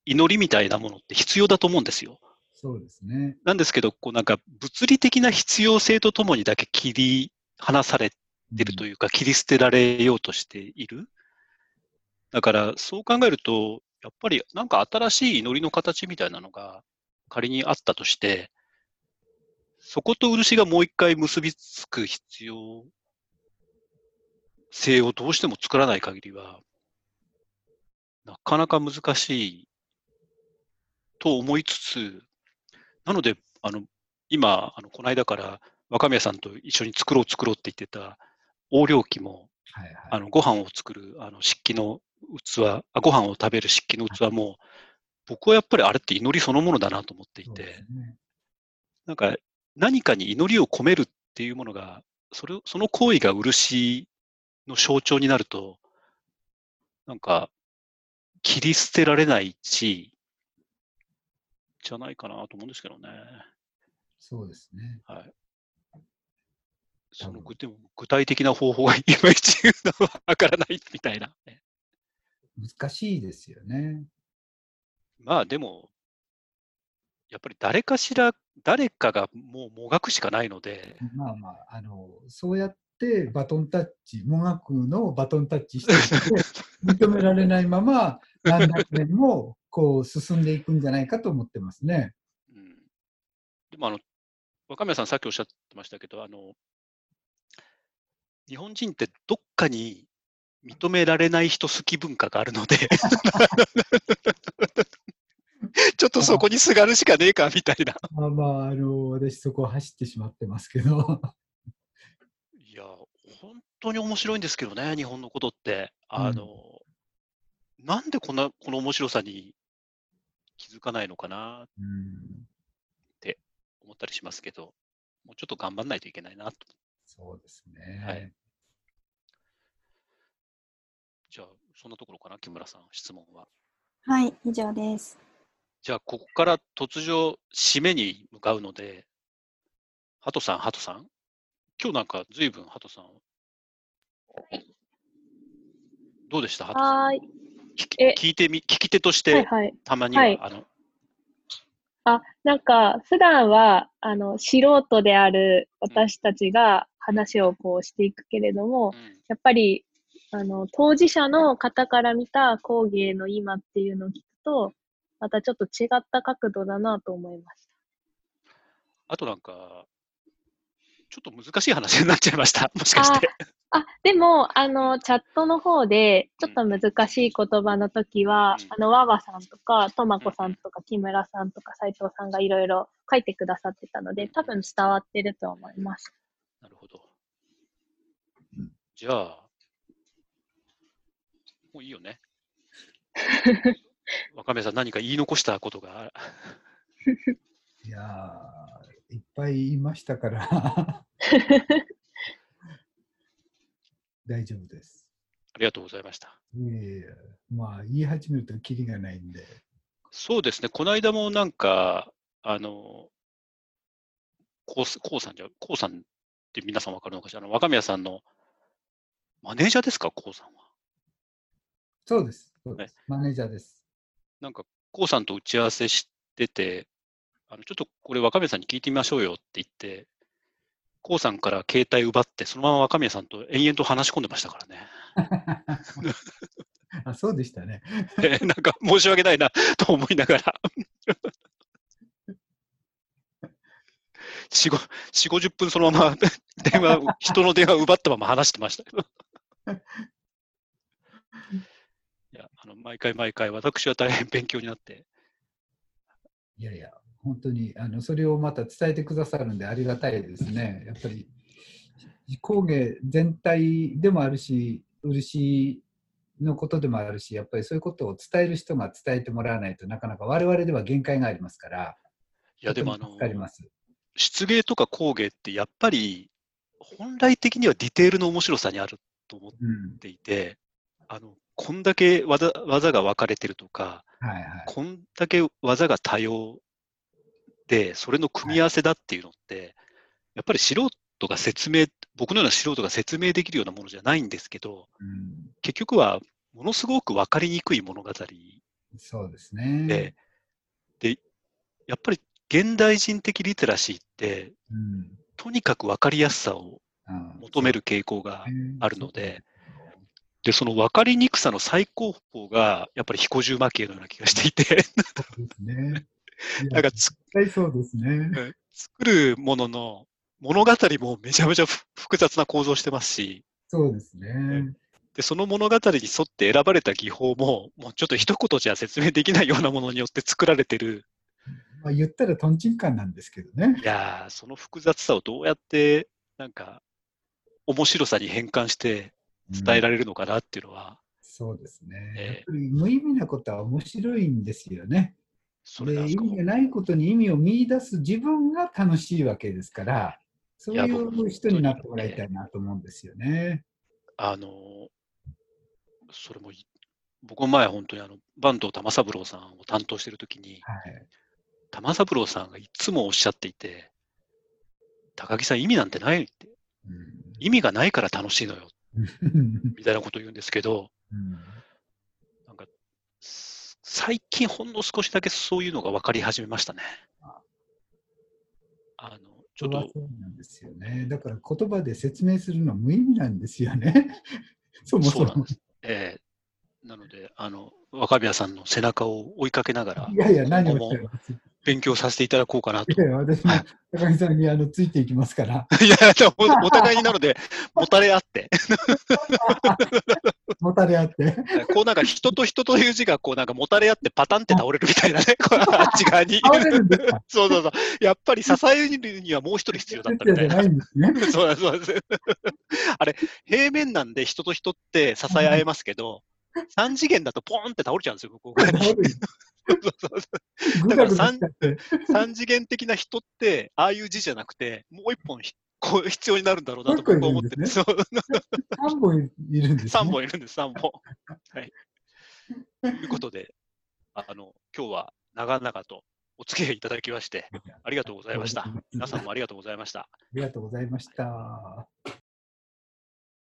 祈りみたいなものって必要だと思うんですよ。そうですね。なんですけど、こうなんか物理的な必要性とともにだけ切り離されてるというか、切り捨てられようとしている。だから、そう考えると、やっぱりなんか新しい祈りの形みたいなのが仮にあったとして、そこと漆がもう一回結びつく必要性をどうしても作らない限りは、なかなか難しいと思いつつ、なので、あの、今、あの、この間から若宮さんと一緒に作ろう作ろうって言ってた横領器も、はいはい。あの、ご飯を作る、あの、漆器の器、あご飯を食べる漆器の器も、僕はやっぱりあれって祈りそのものだなと思っていて、すねなんか何かに祈りを込めるっていうものが、それを、その行為が漆の象徴になると、なんか、切り捨てられないし、じゃないかなと思うんですけどね。そうですね。はい。そのでも具体的な方法がいまいちわからないみたいな。難しいですよね。まあでも、やっぱり誰かしら、誰かがもうもがくしかないので、まあまあ、あの、そうやってバトンタッチ、もがくのバトンタッチしてて、認められないまま、何百年もこう進んでいくんじゃないかと思ってますね。うん、でもあの、若宮さんさっきおっしゃってましたけど、あの、日本人ってどっかに認められない人好き文化があるので、ちょっとそこにすがるしかねえかみたいな。まあまあ、あの、私そこを走ってしまってますけど。いや、本当に面白いんですけどね、日本のことって。あの、なんでこんな、この面白さに気づかないのかなうん、思ったりしますけど、もうちょっと頑張んないといけないなと。そうですね。はいじゃあ、そんなところかな、木村さん、質問は。はい、以上です。じゃあ、ここから突如、締めに向かうので、ハトさん、ハトさん？今日なんか、ずいぶん、ハトさん。どうでした、ハトさん？はーい。聞きえ聞いてみ、聞き手としはいて、はい。たまには、はいあの、あ、なんか、普段は、あの、素人である私たちが話をこうしていくけれども、うんやっぱり、あの、当事者の方から見た工芸の今っていうのを聞くと、またちょっと違った角度だなと思いましあとなんか、ちょっと難しい話になっちゃいました。もしかして。た。あ、でも、あの、チャットの方で、ちょっと難しい言葉の時は、うんあの、わわさんとか、とまこさんとか、木村さんとか、斉藤さんがいろいろ書いてくださってたので、多分伝わってると思います。なるほど。じゃあ、もういいよね。若宮さん、何か言い残したことが？いやーいっぱい言いましたから。大丈夫です。ありがとうございました。いえいえまあ、言い始めるとキリがないんで。そうですね、この間もなんか、あの、こうすこうさんじゃ、こうさんって皆さんわかるのかしら、あの若宮さんのマネージャーですか、こうさんは。そうです。そうです。マネージャーです。なんか、こうさんと打ち合わせしてて、あのちょっとこれ若宮さんに聞いてみましょうよって言って、こうさんから携帯奪って、そのまま若宮さんと延々と話し込んでましたからね。あそうでしたね。で なんか申し訳ないなと思いながら。4、5 4 50分そのまま電話、人の電話を奪ったまま話してましたけど。いや、あの、毎回毎回私は大変勉強になって、いやいや、本当にあのそれをまた伝えてくださるんでありがたいですね。やっぱり工芸全体でもあるし、漆のことでもあるし、やっぱりそういうことを伝える人が伝えてもらわないとなかなか我々では限界がありますから、いや、でもあの。漆芸とか工芸ってやっぱり本来的にはディテールの面白さにあると思っうん、ていて、あの、こんだけ技技が分かれてるとか、はいはい。こんだけ技が多様で、それの組み合わせだっていうのって、やっぱり素人が説明、僕のような素人が説明できるようなものじゃないんですけど、うん、結局はものすごく分かりにくい物語そうですね。で、で、やっぱり現代人的リテラシーって、うんとにかく分かりやすさをうん求める傾向がねあるので、で、その分かりにくさの最高峰が、やっぱり彦十蒔絵のような気がしていて、そうですね。なんかつそうですね。作るものの物語もめちゃめちゃふ複雑な構造してますし、そうですね。で、その物語に沿って選ばれた技法も、もうちょっと一言じゃ説明できないようなものによって作られてる。まあ、言ったらとんちんカンなんですけどね。いやー、その複雑さをどうやって、なんか、面白さに変換して伝えられれるのかなっていうのは、そうですね。ええやっぱり無意味なことは面白いんですよね。それなんですか味がないことに意味を見出す自分が楽しいわけですから、そういう人になってもらいたいなと思うんですよね。あのーそれもい、僕も前本当にあの、坂東玉三郎さんを担当してるときに、はい。玉三郎さんがいつもおっしゃっていて、高木さん意味なんてないって、意味がないから楽しいのよ、うんみたいなことを言うんですけど、うんなんか、す最近ほんの少しだけそういうのが分かり始めましたね。あの、ちょっと、そうなんですよね。だから言葉で説明するのは無意味なんですよね。そもそもそうなんで。す。ええなので、あの、若宮さんの背中を追いかけながらいやいや、何を勉強させていただこうかなと。やいや、私も高木さんにあのついていきますから、いや、お互いになので、もたれ合って、もたれ合って。こうなんか人と人という字がこうなんかもたれ合ってパタンって倒れるみたいなね、あっち側に。そうそうそう。やっぱり支えるにはもう一人必要だったみたいなな。いんですね。そうなんですそうです。あれ、平面なんで人と人って支え合えますけど、三次元だとポーンって倒れちゃうんですよ、向こう側に。だぐだしちゃって。三次元的な人って、ああいう字じゃなくて、もう一本ひこう必要になるんだろうなと僕は思ってて、もう一そう3本いるんです、ね。三本いるんです、三本。はい。ということで、あの、今日は長々とお付き合いいただきまして、ありがとうございました。皆さんもありがとうございました。ありがとうございました。